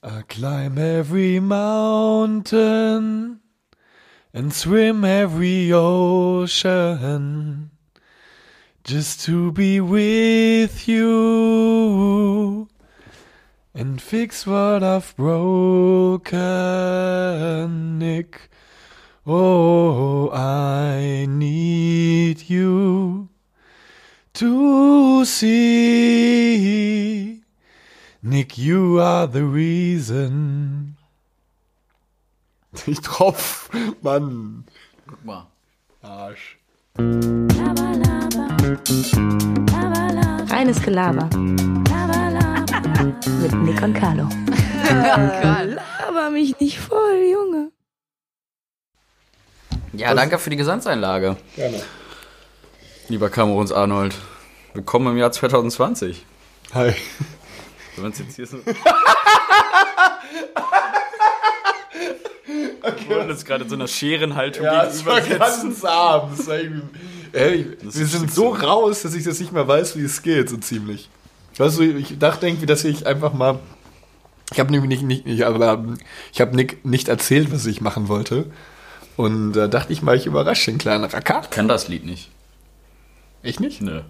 I climb every mountain and swim every ocean just to be with you and fix what I've broken, Nick. Oh, I need you to see. Nick, you are the reason. Ich tropf, Mann. Guck mal. Arsch. Reines Gelaber. Mit Nick und Carlo. Laber mich nicht voll, Junge. Ja, danke für die Gesangseinlage. Gerne. Lieber Kameruns Arnold. Willkommen im Jahr 2020. Hi. Wenn man jetzt hier so. Wir wurden jetzt gerade in so einer Scherenhaltung Ja, es war gegenübersetzen. ganz arm. Das war irgendwie, ey, Das wir sind so raus, dass ich das nicht mehr weiß, wie es geht, so ziemlich. Weißt du, ich dachte irgendwie, dass ich einfach mal. Ich habe nämlich nicht, nicht ich, aber, ich habe Nick nicht erzählt, was ich machen wollte. Und da dachte ich mal, ich überrasche den kleinen Racker. Ich kann das Lied nicht. Ich nicht? Nö.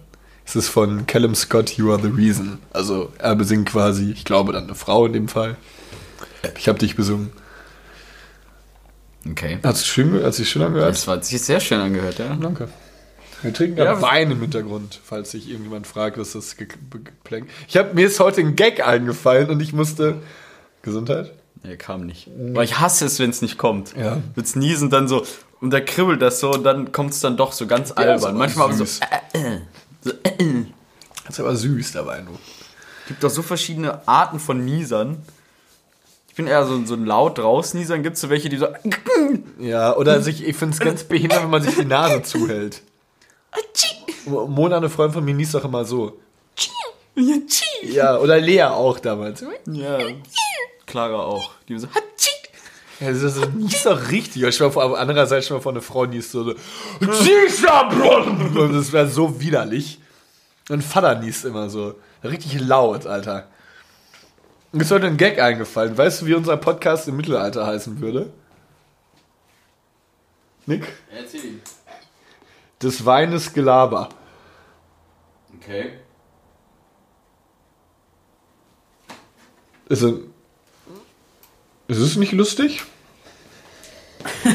Es ist von Callum Scott, You Are the Reason. Also er besingt quasi, ich glaube dann eine Frau in dem Fall. Ich habe dich besungen. Okay. Hat sich schön, hat sich schön angehört? Das war sich sehr schön angehört, ja. Danke. Wir trinken Ja, ja, was- Wein im Hintergrund, falls sich irgendjemand fragt, was das ge- ge- geplänk. Ich habe mir ist heute ein Gag eingefallen und ich musste Gesundheit. Nee, kam nicht. Aber ich hasse es, wenn es nicht kommt. Ja. Wird's niesen dann so und da kribbelt das so und dann kommt es dann doch so ganz albern. ist aber Manchmal aber so, äh, äh, so äh, äh. Das ist aber süß dabei nur. gibt doch so verschiedene Arten von Niesern. Ich bin eher so, so ein laut rausniesern. Gibt es so welche, die so. Ja, oder sich, ich finde es ganz behindert, wenn man sich die Nase zuhält. Mona, eine Freundin von mir, niest doch immer so. Ja, oder Lea auch damals. Ja. Clara auch. Die so. Ja, das ist doch richtig. Ich war vor andererseits schon mal vor eine Frau, die ist so, so und das wäre so widerlich. Und Vater niest immer so. Richtig laut, Alter. Mir ist heute ein Gag eingefallen. Weißt du, wie unser Podcast im Mittelalter heißen würde? Nick? Erzähl ihn. Des Weines Gelaber. Okay. Also, ist es nicht lustig?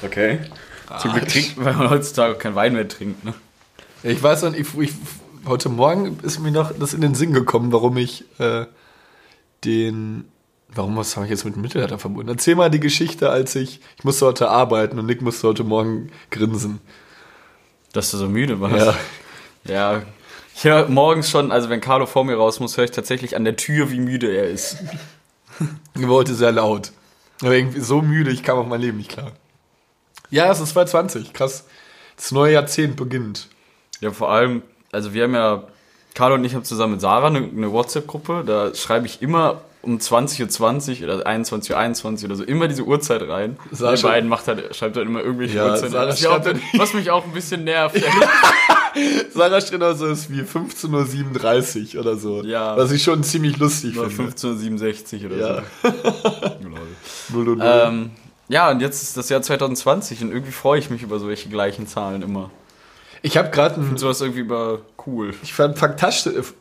Okay. Zum Glück trinkt, weil man heutzutage kein Wein mehr trinkt, ne? Ich weiß noch, ich, ich, heute Morgen ist mir noch das in den Sinn gekommen, warum ich äh, den. Warum was habe ich jetzt mit dem Mittelalter verbunden? Erzähl mal die Geschichte, als ich. Ich musste heute arbeiten und Nick musste heute Morgen grinsen. Dass du so müde warst. Ja. Ja. Ich höre morgens schon, also wenn Carlo vor mir raus muss, höre ich tatsächlich an der Tür, wie müde er ist. Ich wollte sehr laut. Aber irgendwie so müde, ich kam auf mein Leben nicht klar. Ja, es ist 2020, krass. Das neue Jahrzehnt beginnt. Ja, vor allem, also wir haben ja, Carlo und ich haben zusammen mit Sarah eine, eine WhatsApp-Gruppe, da schreibe ich immer um 20.20 Uhr oder 21.21 Uhr 21 oder so immer diese Uhrzeit rein. Sarah Die beiden macht halt, schreibt halt immer irgendwelche Ja, Uhrzeiten. Sarah ich schreibt dann- was mich auch ein bisschen nervt. Sarah Strenner so ist wie 15.37 Uhr oder so. Ja. Was ich schon ziemlich lustig Oder finde. 15.67 oder Ja. so. Lol. Null und null. ähm, ja, und jetzt ist das Jahr 2020 und irgendwie freue ich mich über solche gleichen Zahlen immer. Ich habe gerade ein Und sowas irgendwie über cool. ich fand faktastisch,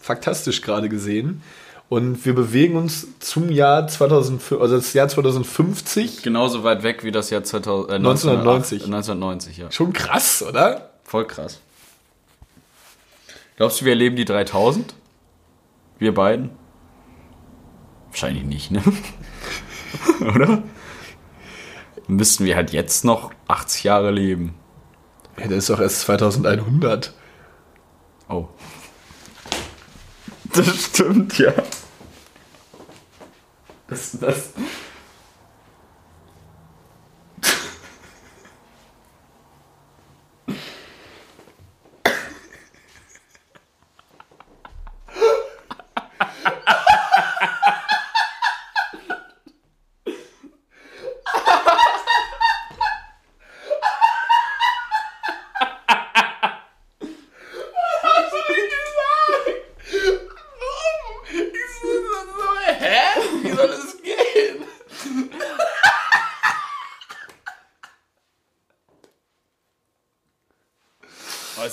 faktastisch gerade gesehen. Und wir bewegen uns zum Jahr 2005, also das Jahr 2050. Genauso weit weg wie das Jahr 2000, äh, 1990. 1990, ja. Schon krass, oder? Voll krass. Glaubst du, wir erleben die 3000? Wir beiden? Wahrscheinlich nicht, ne? Oder? Müssten wir halt jetzt noch 80 Jahre leben. Ja, der ist doch erst 2100. Oh. Das stimmt, ja. Das, das.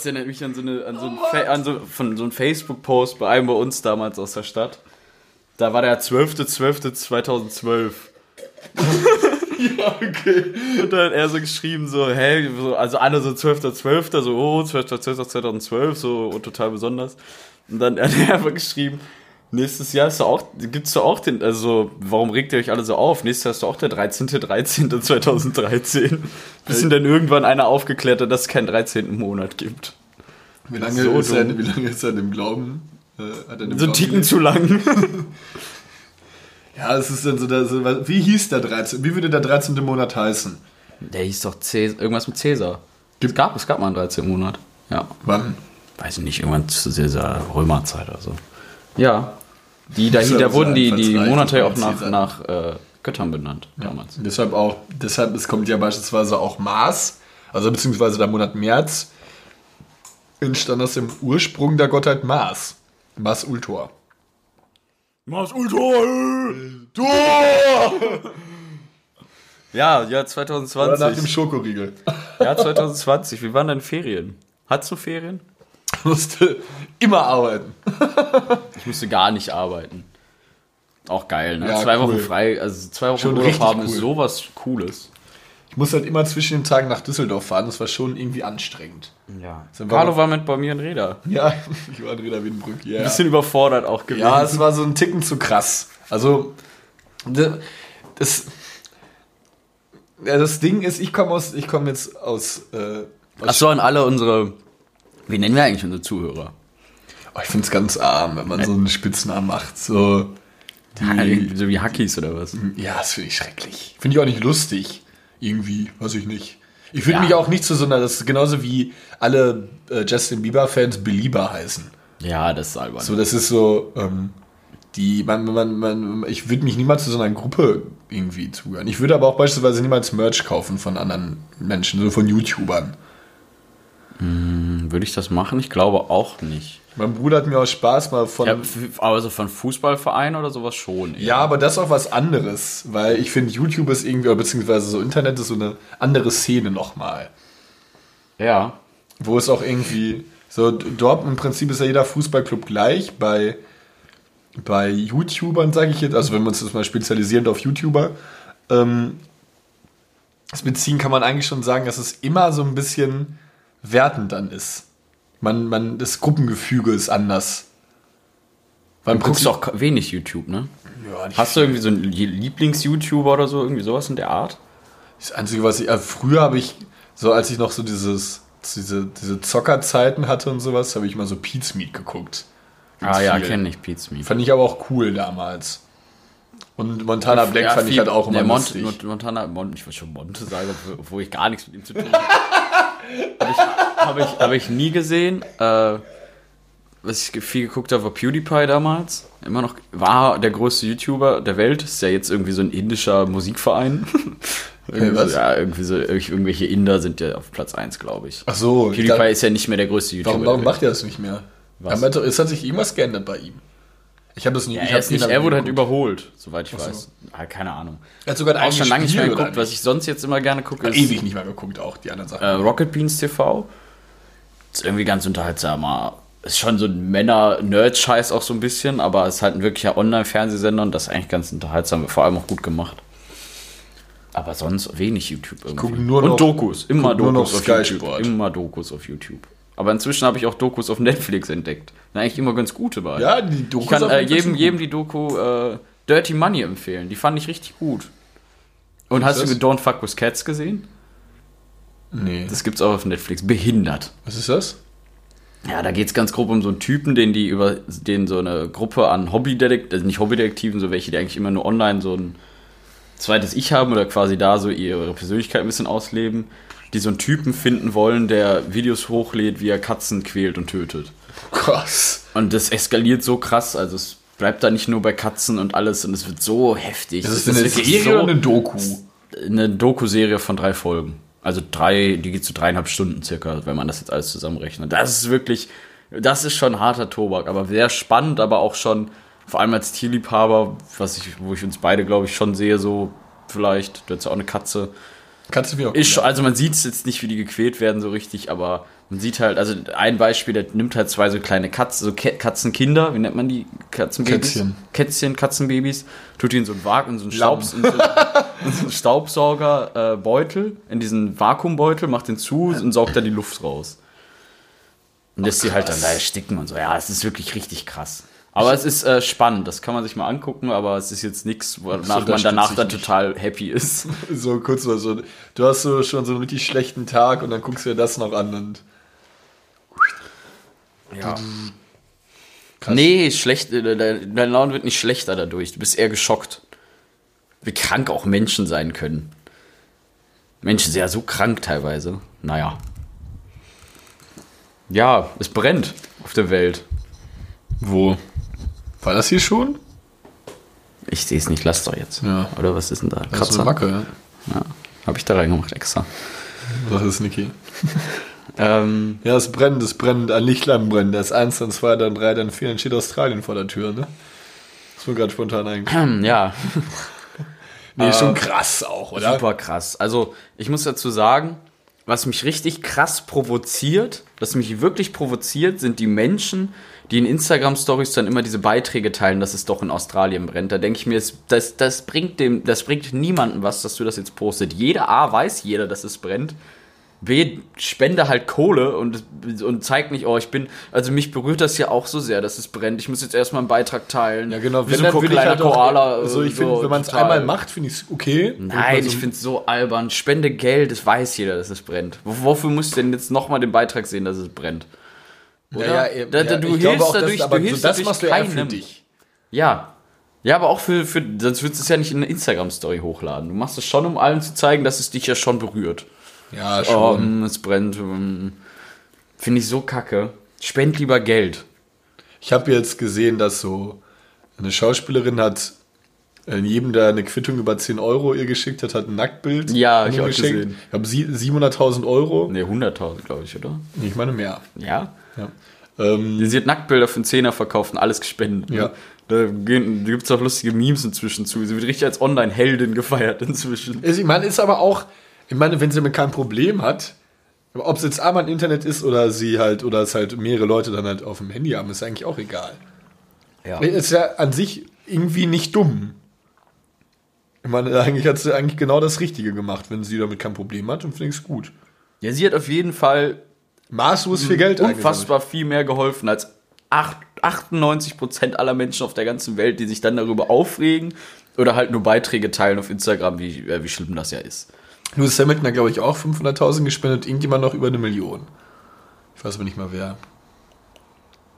Erinnert mich an so, eine, an so, ein, Fa- an so, von, so einen Facebook-Post bei einem bei uns damals aus der Stadt. Da war der 12.12.2012. Ja, okay. Und dann hat er so geschrieben, so, hey, so, also alle so 12.12., so, oh, 12.12.2012, so oh, total besonders. Und dann hat er einfach geschrieben, nächstes Jahr ist auch, gibt's doch auch den, also, warum regt ihr euch alle so auf? Nächstes Jahr ist doch auch der 13.13.2013. Bis ihn dann irgendwann einer aufgeklärt hat, dass es keinen 13. Monat gibt. Wie lange, So ist, er, wie lange ist er dem Glauben? Äh, hat er dem So Glauben Ticken gelebt? zu lang. Ja, es ist dann so, der, so, wie hieß der 13. Wie würde der 13. Monat heißen? Der hieß doch Cäsar, irgendwas mit Cäsar. Es gab, es gab mal einen 13. Monat. Ja. Wann? weiß ich nicht, irgendwann zu dieser Römerzeit oder so. Ja. Die, da, ja da wurden die, die Monate ja auch nach, Cäsar. nach äh, Göttern benannt damals. Deshalb auch, deshalb, es kommt ja beispielsweise auch Mars, also beziehungsweise der Monat März, entstand aus dem Ursprung der Gottheit Mars. Mars Ultor. Mars Ultor! Ja, Jahr Oder nach dem 2020. Schokoriegel. Jahr 2020. Wie waren deine Ferien? Hattest du Ferien? Musste immer arbeiten. Ich musste gar nicht arbeiten. Auch geil, ne? Ja, zwei Wochen cool. frei, also zwei Wochen Schon Urlaub haben ist cool. sowas Cooles. Ich musste halt immer zwischen den Tagen nach Düsseldorf fahren, das war schon irgendwie anstrengend. Ja. Carlo war mit bei mir in Reda. Ja, ich war in Reda Wiedenbrück, ja. Bisschen überfordert auch gewesen. Ja, es war so ein Ticken zu krass. Also, das, das Ding ist, ich komme aus, ich komme jetzt aus, äh, aus Achso, an alle unsere. Wie nennen wir eigentlich unsere Zuhörer? oh, ich finde es ganz arm, wenn man so einen Spitznamen macht. So, die, So wie Hackies oder was? ja, das finde ich schrecklich. Finde ich auch nicht lustig. Irgendwie, weiß ich nicht. Ich würde Ja. mich auch nicht zu so einer, das ist genauso wie alle äh, Justin Bieber-Fans Belieber heißen. Ja, das ist albern. So, das ist so, ähm, die, man, man, man, ich würde mich niemals zu so einer Gruppe irgendwie zugehören. Ich würde aber auch beispielsweise niemals Merch kaufen von anderen Menschen, so von YouTubern. Würde ich das machen? Ich glaube auch nicht. Mein Bruder hat mir aus Spaß mal von. Ja, Ja, f- aber so von Fußballvereinen oder sowas schon. eher. aber das ist auch was anderes, weil ich finde, YouTube ist irgendwie, beziehungsweise so Internet ist so eine andere Szene nochmal. Ja. Wo es auch irgendwie, so dort im Prinzip ist ja jeder Fußballclub gleich, bei, bei YouTubern, sage ich jetzt, also wenn wir uns das mal spezialisieren auf YouTuber, ähm, das beziehen kann man eigentlich schon sagen, dass es immer so ein bisschen wertend dann ist. Man, man, das Gruppengefüge ist anders. Weil Du guckst auch wenig YouTube, ne? Ja, Hast du irgendwie so einen Lieblings-YouTuber oder so, irgendwie sowas in der Art? Das Einzige, was ich, äh, früher habe ich, so als ich noch so dieses, diese, diese Zockerzeiten hatte und sowas, habe ich mal so Pete's Meat geguckt. Ah ja, viel. kenne ich Pete Smith. Fand ich aber auch cool damals. Und Montana Black Ja, fand ich viel- halt auch immer der Mont, lustig. Mont, Montana, Mont, ich wollte schon Monte sagen, obwohl ich gar nichts mit ihm zu tun habe. Habe ich, hab ich, hab ich nie gesehen. Äh, was ich viel geguckt habe, war PewDiePie damals. Immer noch, war der größte YouTuber der Welt. Ist ja jetzt irgendwie so ein indischer Musikverein. irgendwie so, ja, irgendwie so, irgendwelche Inder sind ja auf Platz 1, glaube ich. Ach so, PewDiePie da, ist ja nicht mehr der größte YouTuber. warum, warum macht er das nicht mehr? Was? Es hat sich irgendwas geändert bei ihm. Ich habe das nie. Ja, ich er, ist nicht, er wurde halt überholt, soweit ich weiß. Ah, keine Ahnung. Er hat sogar ein Auch schon lange nicht mehr geguckt. Was ich sonst jetzt immer gerne gucke, ist Ewig nicht mehr geguckt, auch die anderen Sachen. äh, Rocket Beans TV. Ist irgendwie ganz unterhaltsamer. Ist schon so ein Männer-Nerd-Scheiß auch so ein bisschen, aber ist halt ein wirklicher Online-Fernsehsender und das ist eigentlich ganz unterhaltsam, vor allem auch gut gemacht. Aber sonst wenig YouTube irgendwie. guck nur und noch- Dokus, immer guck nur Dokus noch auf Sky YouTube. Sport. Immer Dokus auf YouTube. Aber inzwischen habe ich auch Dokus auf Netflix entdeckt. Da eigentlich immer ganz gute bei. ja, die Dokus Ich kann äh, jedem, jedem die Doku äh, Dirty Money empfehlen. Die fand ich richtig gut. Und hast ist du? Don't Fuck With Cats gesehen? Nee. Das gibt's auch auf Netflix. Behindert. Was ist das? Ja, da geht's ganz grob um so einen Typen, den die über den so eine Gruppe an Hobbydetektiven, also nicht Hobbydetektiven, so welche, die eigentlich immer nur online so ein zweites Ich haben oder quasi da so ihre Persönlichkeit ein bisschen ausleben, die so einen Typen finden wollen, der Videos hochlädt, wie er Katzen quält und tötet. Krass. Und das eskaliert so krass, also es bleibt da nicht nur bei Katzen und alles und es wird so heftig. Ist das Es denn eine Serie so- oder eine Doku? eine Doku-Serie von drei Folgen. Also drei, die geht zu dreieinhalb Stunden circa, wenn man das jetzt alles zusammenrechnet. Das ist wirklich, das ist schon harter Tobak, aber sehr spannend, aber auch schon, vor allem als Tierliebhaber, was ich, wo ich uns beide, glaube ich, schon sehe, so vielleicht, du hast ja auch eine Katze. Kannst du mir auch Ist also man sieht es jetzt nicht, wie die gequält werden so richtig, aber Man sieht halt, also ein Beispiel, der nimmt halt zwei so kleine Katzen, so Katzenkinder, wie nennt man die? Katzenbabys? Kätzchen. Kätzchen, Katzenbabys, tut die in so einen Wagen, in so einen, Staubs, in so, in so einen Staubsaugerbeutel, äh, in diesen Vakuumbeutel, macht den zu und saugt da die Luft raus. Und lässt sie halt dann da ersticken und so. Ja, es ist wirklich richtig krass. Aber es ist äh, spannend, das kann man sich mal angucken, aber es ist jetzt nichts, wonach man danach dann nicht. total happy ist. So kurz mal so, du hast so schon so einen richtig schlechten Tag und dann guckst du dir das noch an und Ja. Krass. Nee, schlecht, äh, dein dein Laune wird nicht schlechter dadurch. Du bist eher geschockt. Wie krank auch Menschen sein können. Menschen sind ja so krank teilweise. Naja. Ja, es brennt auf der Welt. wo? War das hier schon? Ich sehe es nicht, lass doch jetzt. Ja. Oder was ist denn da? Das ist eine Macke, ja. Ja, habe ich da reingemacht extra. Was ist Niki? Ähm, Ja, es brennt, es brennt, ein Lichtlein brennt. Da ist eins, dann zwei, dann drei, dann vier, dann steht Australien vor der Tür, ne? Das ist mir gerade spontan eigentlich. ja, Nee, schon krass auch, oder? Super krass. Also, ich muss dazu sagen, was mich richtig krass provoziert, was mich wirklich provoziert, sind die Menschen, die in Instagram-Stories dann immer diese Beiträge teilen, dass es doch in Australien brennt. Da denke ich mir, es- das, das, bringt dem, das bringt niemandem was, dass du das jetzt postet. Jeder A weiß jeder, dass es brennt. B, spende halt Kohle und, und zeig nicht, oh, ich bin, also mich berührt das ja auch so sehr, dass es brennt. Ich muss jetzt erstmal einen Beitrag teilen. Ja, genau. Wie Wenn so ein dann will ich kleiner halt auch, Koala. Also ich äh, finde, so wenn man es einmal macht, finde ich es okay. Nein, Also, ich finde es so albern. Spende Geld, das weiß jeder, dass es brennt. W- Wofür musst du denn jetzt nochmal den Beitrag sehen, dass es brennt? Ja, Oder? ja, ja, Da- da- du hilfst dadurch- aber du so hilfst das dadurch machst du eher für dich. Ja. Ja, aber auch für, für sonst würdest du es ja nicht in eine Instagram-Story hochladen. Du machst es schon, um allen zu zeigen, dass es dich ja schon berührt. Ja, Oh, schon. hm, es brennt. hm. Finde ich so kacke. Spend lieber Geld. Ich habe jetzt gesehen, dass so eine Schauspielerin hat äh, jedem, der eine Quittung über 10 Euro ihr geschickt hat, hat ein Nacktbild. Ja, ich geschickt. gesehen. Ich habe sie- 700.000 Euro. Ne, 100.000, glaube ich, oder? Ich meine mehr. Ja. Ja. Ähm, Sie hat Nacktbilder für einen Zehner verkauft und alles gespendet. ne? Ja. Da, gehen- da gibt es auch lustige Memes inzwischen zu. Sie wird richtig als Online-Heldin gefeiert inzwischen. ich meine, ist aber auch, ich meine, wenn sie damit kein Problem hat, ob es jetzt einmal im Internet ist oder sie halt, oder es halt mehrere Leute dann halt auf dem Handy haben, ist eigentlich auch egal. Ja. Ist ja an sich irgendwie nicht dumm. Ich meine, eigentlich hat sie eigentlich genau das Richtige gemacht. Wenn sie damit kein Problem hat, dann finde ich es gut. ja, sie hat auf jeden Fall Maßlos viel Geld unfassbar viel mehr geholfen als acht- 98% aller Menschen auf der ganzen Welt, die sich dann darüber aufregen oder halt nur Beiträge teilen auf Instagram, wie, äh, wie schlimm das ja ist. Lewis Hamilton hat, glaube ich, auch 500.000 gespendet, irgendjemand noch über eine Million. Ich weiß aber nicht mal wer.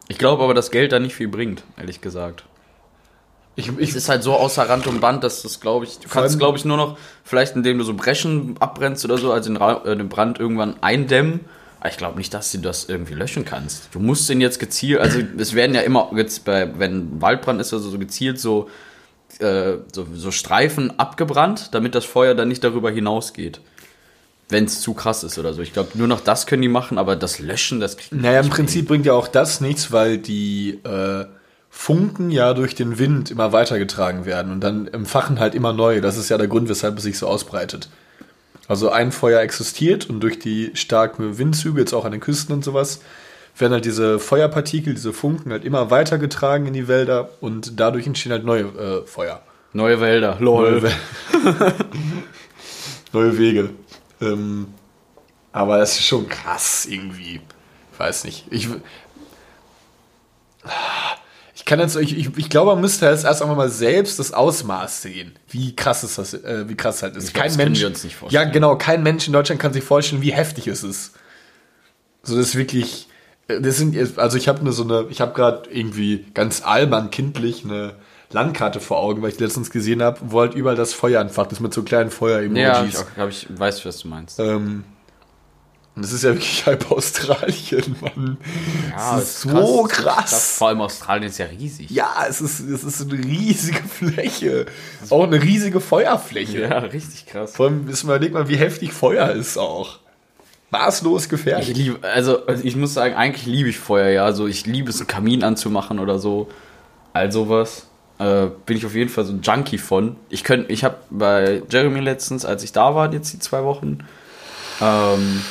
Ich glaube aber, dass Geld da nicht viel bringt, ehrlich gesagt. Ich, Es ich, ist halt so außer Rand und Band, dass das, glaube ich, du kannst, glaube ich, nur noch, vielleicht indem du so Breschen abbrennst oder so, also den, Ra äh, den Brand irgendwann eindämmen. Ich glaube nicht, dass du das irgendwie löschen kannst. Du musst den jetzt gezielt, also es werden ja immer, jetzt bei, wenn Waldbrand ist, also so gezielt so, äh, so, so Streifen abgebrannt, damit das Feuer dann nicht darüber hinausgeht. Wenn es zu krass ist oder so. Ich glaube, nur noch das können die machen, aber das Löschen, das kriegt naja, im Prinzip bringt ja auch das nichts, weil die äh, Funken ja durch den Wind immer weitergetragen werden und dann empfachen halt immer neue. Das ist ja der Grund, weshalb es sich so ausbreitet. Also ein Feuer existiert und durch die starken Windzüge, jetzt auch an den Küsten und sowas, werden halt diese Feuerpartikel, diese Funken halt immer weitergetragen in die Wälder und dadurch entstehen halt neue äh, Feuer. Neue Wälder, lol. Neue, neue Wege. Ähm, aber das ist schon krass irgendwie. Ich weiß nicht. Ich, ich kann jetzt, ich, ich, ich glaube, man müsste jetzt erst einmal mal selbst das Ausmaß sehen, wie krass ist das, äh, wie krass halt ist. Ich glaub, kein das können Mensch, wir uns nicht vorstellen. ja genau, kein Mensch in Deutschland kann sich vorstellen, wie heftig es ist. So, das ist wirklich, äh, das sind, also ich habe nur so eine, ich habe gerade irgendwie ganz albern kindlich eine Landkarte vor Augen, weil ich die letztens gesehen habe, wo halt überall das Feuer entfacht ist mit so kleinen Feuer-Emojis. Ja, ich, auch, hab ich weiß, was du meinst. Ähm, und das ist ja wirklich halb Australien, Mann. Ja, das ist so krass. Vor allem Australien ist ja riesig. Ja, es ist, es ist eine riesige Fläche. Auch eine riesige Feuerfläche. Ja, richtig krass. Vor allem, ist mal, überleg mal, wie heftig Feuer ist auch. Maßlos Ich gefährlich. liebe, also also ich muss sagen, eigentlich liebe ich Feuer, ja. Also ich liebe es, einen Kamin anzumachen oder so. All sowas. Äh, bin ich auf jeden Fall so ein Junkie von. Ich könnte, ich habe bei Jeremy letztens, als ich da war, jetzt die zwei Wochen, ähm,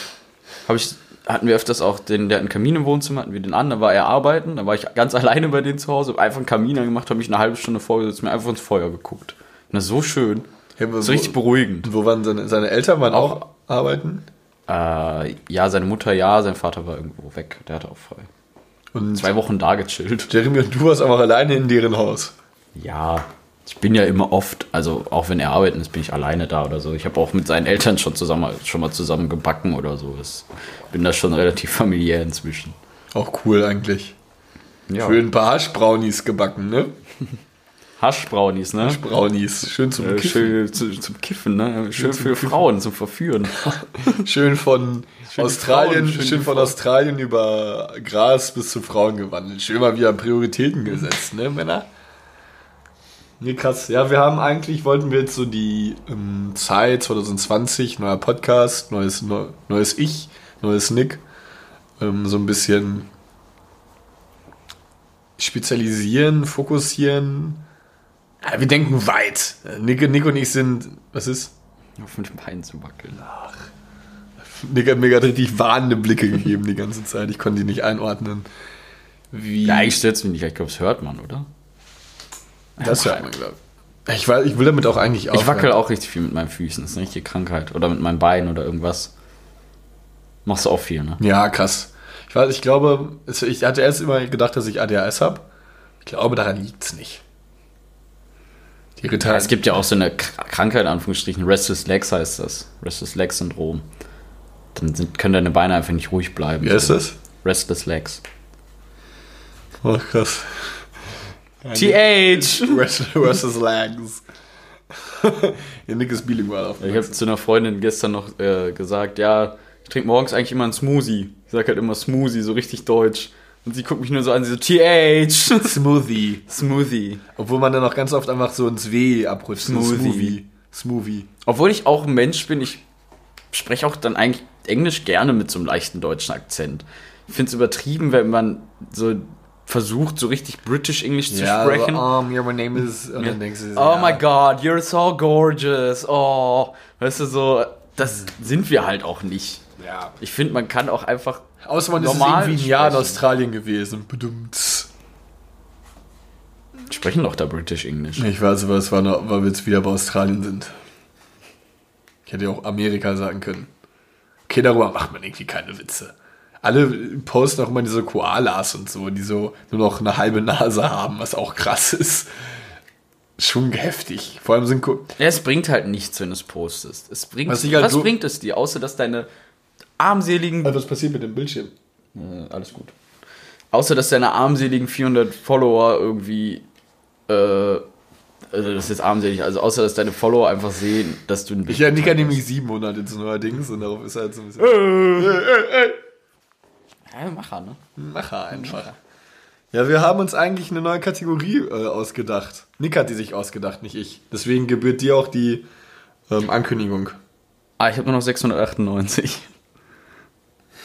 habe ich, hatten wir öfters auch den, der hat einen Kamin im Wohnzimmer, hatten wir den an, dann war er arbeiten, dann war ich ganz alleine bei denen zu Hause, hab einfach einen Kamin angemacht, habe mich eine halbe Stunde vorgesetzt, mir einfach ins Feuer geguckt. Und das ist so schön. Aber So richtig beruhigend. wo waren seine, seine Eltern? Waren auch arbeiten? Äh, ja, seine Mutter ja, sein Vater war irgendwo weg, der hatte auch frei. Und Zwei Wochen da gechillt. Jeremy und du warst einfach alleine in deren Haus. Ja, ich bin ja immer oft, also auch wenn er arbeiten ist, bin ich alleine da oder so. Ich habe auch mit seinen Eltern schon zusammen, schon mal zusammen gebacken oder so. Ich bin da schon relativ familiär inzwischen. Auch cool eigentlich. Ja. Schön ein paar Haschbrownies gebacken, ne? Haschbrownies, ne? Haschbrownies. Schön zum Äh, Kiffen. schön zu, zum Kiffen, ne? Schön zum für Kiffen. Frauen, zum Verführen. Schön von Schön Australien, Frauen, schön schön von Frauen. Australien über Gras bis zu Frauen gewandelt. Schön mal wieder Prioritäten gesetzt, ne, Männer? Nee, krass. Ja, wir haben eigentlich, wollten wir jetzt so die ähm, Zeit 2020, neuer Podcast, neues, neu, neues Ich, neues Nick, ähm, so ein bisschen spezialisieren, fokussieren. Ja, wir denken weit. Nick, Nick und ich sind, was ist? Auf mit den Beinen zu wackeln. Nick hat mir gerade richtig warnende Blicke gegeben die ganze Zeit. Ich konnte die nicht einordnen. Wie Ja, ich stürze mich nicht. Ich glaube, das hört man, oder? Das man, glaube ich. Weiß, ich will damit auch eigentlich Ich wackel auch richtig viel mit meinen Füßen. Das ist eine richtige Krankheit. Oder mit meinen Beinen oder irgendwas. Machst du auch viel, ne? Ja, krass. Ich weiß, ich glaube, ich hatte erst immer gedacht, dass ich ADHS habe. Ich glaube, daran liegt es nicht. Die. Ja, es gibt ja auch so eine Krankheit, in Anführungsstrichen, Restless Legs heißt das. Restless Leg Syndrom. Dann sind, können deine Beine einfach nicht ruhig bleiben. Wie ist das? Restless Legs. Oh, krass. TH! Versus Legs. ja, Nick ist bilingual auf. Ich habe zu einer Freundin gestern noch äh, gesagt, ja, ich trinke morgens eigentlich immer einen Smoothie. Ich sag halt immer Smoothie, so richtig deutsch. Und sie guckt mich nur so an, sie so, TH! Smoothie. Smoothie. Obwohl man dann auch ganz oft einfach so ins W abrutscht. Smoothie. Smoothie. Obwohl ich auch ein Mensch bin, ich spreche auch dann eigentlich Englisch gerne mit so einem leichten deutschen Akzent. Ich finde es übertrieben, wenn man so versucht, so richtig British English zu sprechen. So, um, yeah, my name is. Und dann denkst du, oh ja. my god, you're so gorgeous. Oh, weißt du, so, das sind wir halt auch nicht. Ja. Ich finde, man kann auch einfach. Außer man ist Normal irgendwie ein Jahr in. Australien gewesen. Bedummt. Sprechen doch da British English. Ich weiß, aber es war noch, weil wir jetzt wieder bei Australien sind. Ich hätte ja auch Amerika sagen können. Okay, darüber macht man irgendwie keine Witze. Alle posten auch immer diese Koalas und so, die so nur noch eine halbe Nase haben, was auch krass ist. Schon heftig. Vor allem sind Ko Ja, es bringt halt nichts, wenn du es postest. Es bringt, Was was halt so- bringt es dir, außer dass deine armseligen was passiert mit dem Bildschirm? Äh, alles gut. Außer, dass deine armseligen 400 Follower irgendwie, äh, also das ist jetzt armselig, also außer, dass deine Follower einfach sehen, dass du ein Ich ja, Nick hat nämlich 700 jetzt neuerdings und darauf ist er halt so ein bisschen. Ja, Macher, ne? Macher einfach. Ja, wir haben uns eigentlich eine neue Kategorie äh, ausgedacht. Nick hat die sich ausgedacht, nicht ich. Deswegen gebührt dir auch die ähm, Ankündigung. Ah, ich habe nur noch 698.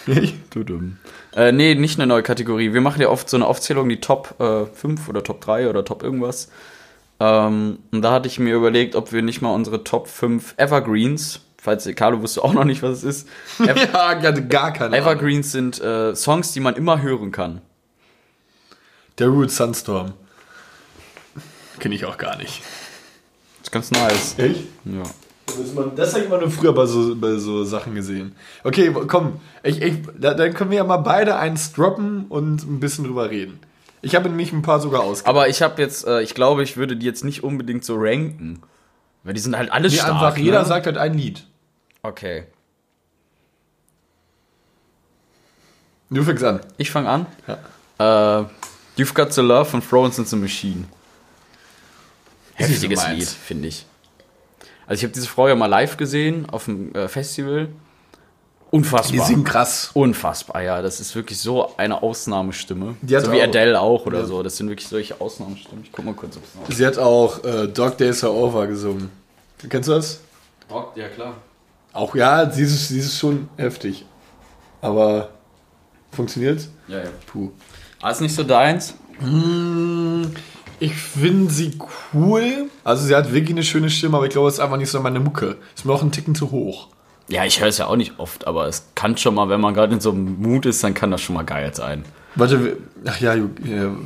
du dumm. Äh, nee, nicht eine neue Kategorie. Wir machen ja oft so eine Aufzählung, die Top äh, 5 oder Top 3 oder Top irgendwas. Ähm, und da hatte ich mir überlegt, ob wir nicht mal unsere Top 5 Evergreens, falls Carlo wusste auch noch nicht, was es ist. Ja, gar, gar keine. Evergreens sind äh, Songs, die man immer hören kann. Der Root Sunstorm. Kenne ich auch gar nicht. ist ganz nice. Echt? Ja. Das habe ich mal nur früher bei so, bei so Sachen gesehen. Okay, komm, ich, ich, da, dann können wir ja mal beide eins droppen und ein bisschen drüber reden. Ich habe nämlich ein paar sogar ausgegeben. Aber ich habe jetzt, äh, ich glaube, ich würde die jetzt nicht unbedingt so ranken. Weil die sind halt alle Nee, stark. einfach jeder ne? sagt halt ein Lied. Okay. Du fängst an. Ich fange an. Ja. Äh, You've Got the Love von Florence and the Machine. Heftiges. Lied, finde ich. Also ich habe diese Frau ja mal live gesehen auf dem äh, Festival. Unfassbar. Die singen krass. Unfassbar, ja. Das ist wirklich so eine Ausnahmestimme. Die hat so wie auch- Adele auch oder Ja. so. Das sind wirklich solche Ausnahmestimmen. Ich guck mal kurz, ob es noch. Sie hat auch äh, Dog Days Are Over gesungen. Kennst du das? Ja, klar. Auch ja, sie ist, sie ist schon heftig. Aber funktioniert's? Ja, ja. Puh. Ah, ist nicht so deins? Ich finde sie cool. Also sie hat wirklich eine schöne Stimme, aber ich glaube, es ist einfach nicht so meine Mucke. Ist mir auch ein Ticken zu hoch. Ja, ich höre es ja auch nicht oft, aber es kann schon mal, wenn man gerade in so einem Mut ist, dann kann das schon mal geil sein. Warte, ach ja, ja,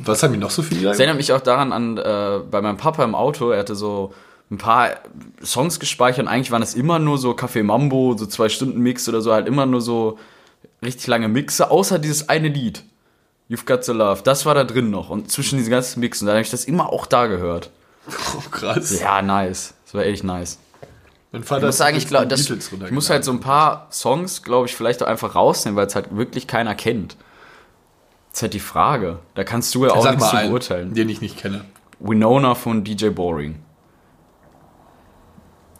was haben die noch so viele? Das erinnert mich auch daran an, äh, bei meinem Papa im Auto, er hatte so ein paar Songs gespeichert und eigentlich waren es immer nur so Café Mambo, so zwei Stunden Mix oder so, halt immer nur so richtig lange Mixe, außer dieses eine Lied. You've Got to Love, das war da drin noch und zwischen diesen ganzen Mixen, da habe ich das immer auch da gehört. Oh, krass. Ja, nice. Das war echt nice. Mein Ich Vater muss sagen, ich, glaub, das, ich muss halt so ein paar Songs, glaube ich, vielleicht auch einfach rausnehmen, weil es halt wirklich keiner kennt. Das ist halt die Frage. Da kannst du ja auch nichts mal zu beurteilen. den ich nicht kenne. Winona von DJ Boring.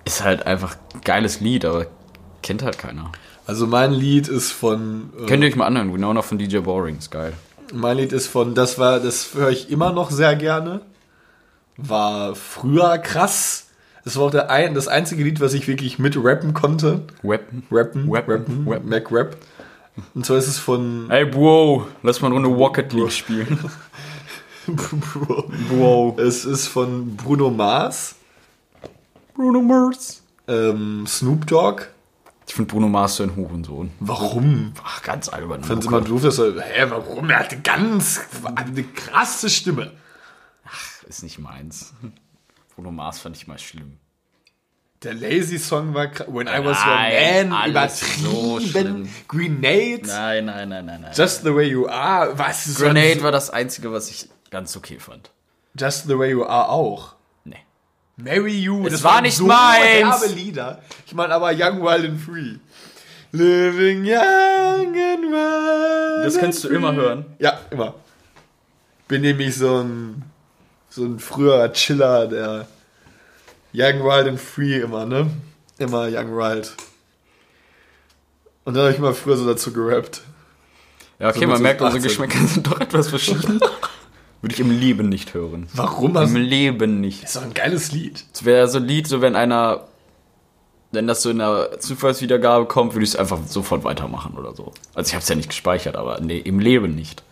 Ist halt einfach ein geiles Lied, aber kennt halt keiner. Also mein Lied ist von äh, Könnt ihr euch mal anhören, Winona von DJ Boring, ist geil. mein Lied ist von das war das höre ich immer noch sehr gerne. War früher krass. Es war auch der ein, das einzige Lied, was ich wirklich mit rappen konnte. Rappen, Rappen, rappen, rappen. Mac Rap. Und zwar ist es von Ey, Bro, lass mal eine Runde Rocket League spielen. Bro. es ist von Bruno Mars, Bruno Mars. ähm, Snoop Dogg. Ich finde Bruno Mars so ein Hurensohn. Warum? Ach, ganz albern. Fand immer doof, dass er, hä, warum? Er hatte ganz eine krasse Stimme. Ist nicht meins. Bruno Mars fand ich mal schlimm. Der Lazy Song war krass. When I was Nein, your man, so übertrieben. schlimm. Grenade, Nein, nein, nein, nein, nein. Just the way you are. Was ist Grenade war das Einzige, was ich ganz okay fand. Just the way you are auch. Nee. Marry You. Es war waren nicht so meins. herbe Lieder. Ich meine aber Young, Wild and Free. Living young and wild. Das kannst du immer hören. Ja, immer. Bin nämlich so ein so ein früherer Chiller, der Young, Wild and Free immer, ne? Immer Young, Wild. Und dann habe ich immer früher so dazu gerappt. Ja, okay, So man merkt, 18. unsere Geschmäcker sind doch etwas verschieden. Würde ich im Leben nicht hören. Warum hast Im. Leben nicht. Das ist doch ein geiles Lied. Es wäre so ein Lied, so wenn einer, wenn das so in der Zufallswiedergabe kommt, würde ich es einfach sofort weitermachen oder so. Also ich habe es ja nicht gespeichert, aber nee, im Leben nicht.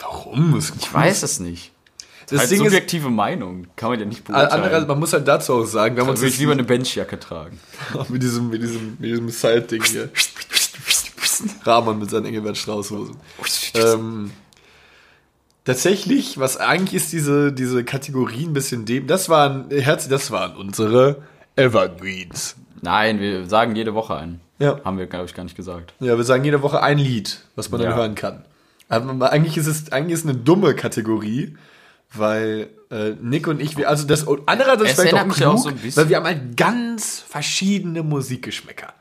Warum? Das Ich weiß es nicht. Das Als Ding ist, subjektive Meinung kann man ja nicht beurteilen. andererseits, man muss halt dazu auch sagen, wir haben uns würde ich lieber eine Benchjacke tragen. mit diesem, mit diesem, mit diesem Side-Ding hier. Rahman mit seinen Engelbert Strauß-Hosen. Ähm, tatsächlich, was eigentlich ist diese, diese Kategorie ein bisschen dem, das waren, Herz, das waren unsere Evergreens. Nein, wir sagen jede Woche einen. Ja. Haben wir, glaube ich, gar nicht gesagt. Ja, wir sagen jede Woche ein Lied, was man dann Ja. hören kann. Aber eigentlich ist es, eigentlich ist es eine dumme Kategorie, weil äh, Nick und ich, wir, also das, und andererseits Es vielleicht auch klug, auch so ein bisschen- weil wir haben halt ganz verschiedene Musikgeschmäcker.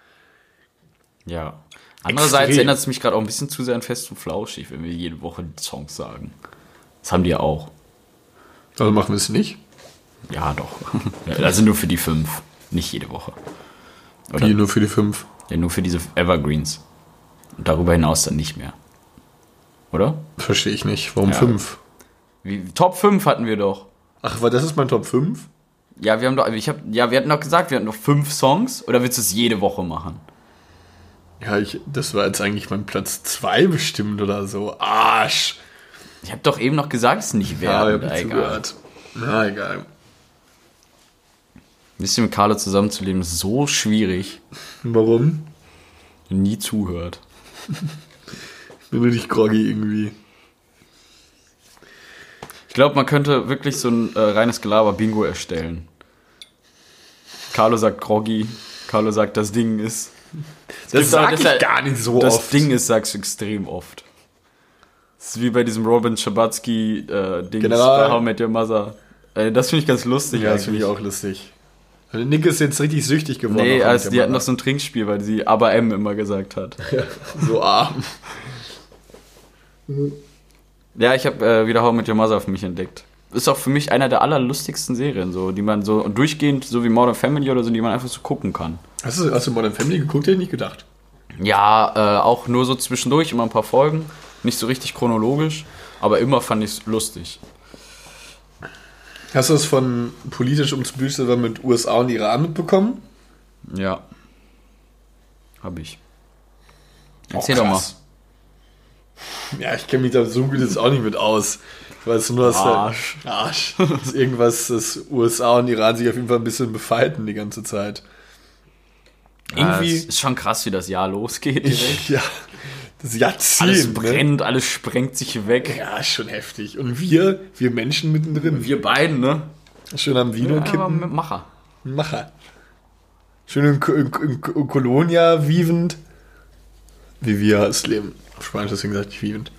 Ja. Andererseits Extrem. erinnert es mich gerade auch ein bisschen zu sehr an Fest und Flauschig, wenn wir jede Woche Songs sagen. Das haben die ja auch. Also machen wir es nicht. Ja, doch. Also nur für die fünf. Nicht jede Woche. Oder? Wie nur für die fünf. Ja, nur für diese Evergreens. Und darüber hinaus dann nicht mehr. Oder? Verstehe ich nicht. Warum Ja. fünf? Wie, Top 5 hatten wir doch. Ach, weil das ist mein Top 5? Ja, wir haben doch, ich hab, ja, wir hatten doch gesagt, wir hatten noch fünf Songs. Oder willst du es jede Woche machen? Ja, ich, das war jetzt eigentlich mein Platz 2 bestimmt oder so. Arsch. Ich habe doch eben noch gesagt, es ist nicht Ja, werden. ich nicht egal. zugehört. Na, egal. Ein bisschen mit Carlo zusammenzuleben ist so schwierig. Warum? Nie zuhört. Ich bin richtig groggy irgendwie. Ich glaube, man könnte wirklich so ein äh, reines Gelaber-Bingo erstellen. Carlo sagt Groggy. Carlo sagt, das Ding ist. Das gibt's sag aber- ich das- gar nicht so das oft. Ding ist, sagst du extrem oft. Das ist wie bei diesem Robin Schabatsky-Ding General. bei How Met Your Mother. Äh, das finde ich ganz lustig. Ja, das finde ich auch lustig. Nick ist jetzt richtig süchtig geworden. Nee, also die Antimatter. noch so ein Trinkspiel, weil sie aber M immer gesagt hat. so arm. Ja, ich habe äh, wieder How Met Your Mother für mich entdeckt. Ist auch für mich einer der allerlustigsten Serien, so, die man so durchgehend, so wie Modern Family oder so, die man einfach so gucken kann. Hast du, hast du Modern Family geguckt? Hätte ich nicht gedacht. Ja, äh, auch nur so zwischendurch, immer ein paar Folgen. Nicht so richtig chronologisch, aber immer fand ich es lustig. Hast du das von politisch umzubüßen mit USA und Iran mitbekommen? Ja. Hab ich. Oh, Erzähl doch mal. Ja, ich kenne mich da so gut jetzt auch nicht mit aus. Ich weiß nur, dass Arsch. Arsch. dass irgendwas, dass USA und Iran sich auf jeden Fall ein bisschen befeiten die ganze Zeit. Irgendwie, Ja, es ist schon krass, wie das Jahr losgeht. ich, ja, Jahrzehnt. Alles ne? brennt, alles sprengt sich weg. Ja, schon heftig. Und wir, wir Menschen mittendrin. Wir beiden, ne? Schön am Vino Ja, kippen. Macher. Macher. Schön in, in, in, in Colonia wievend. Wie wir es leben. Auf Spanisch deswegen gesagt nicht wievend.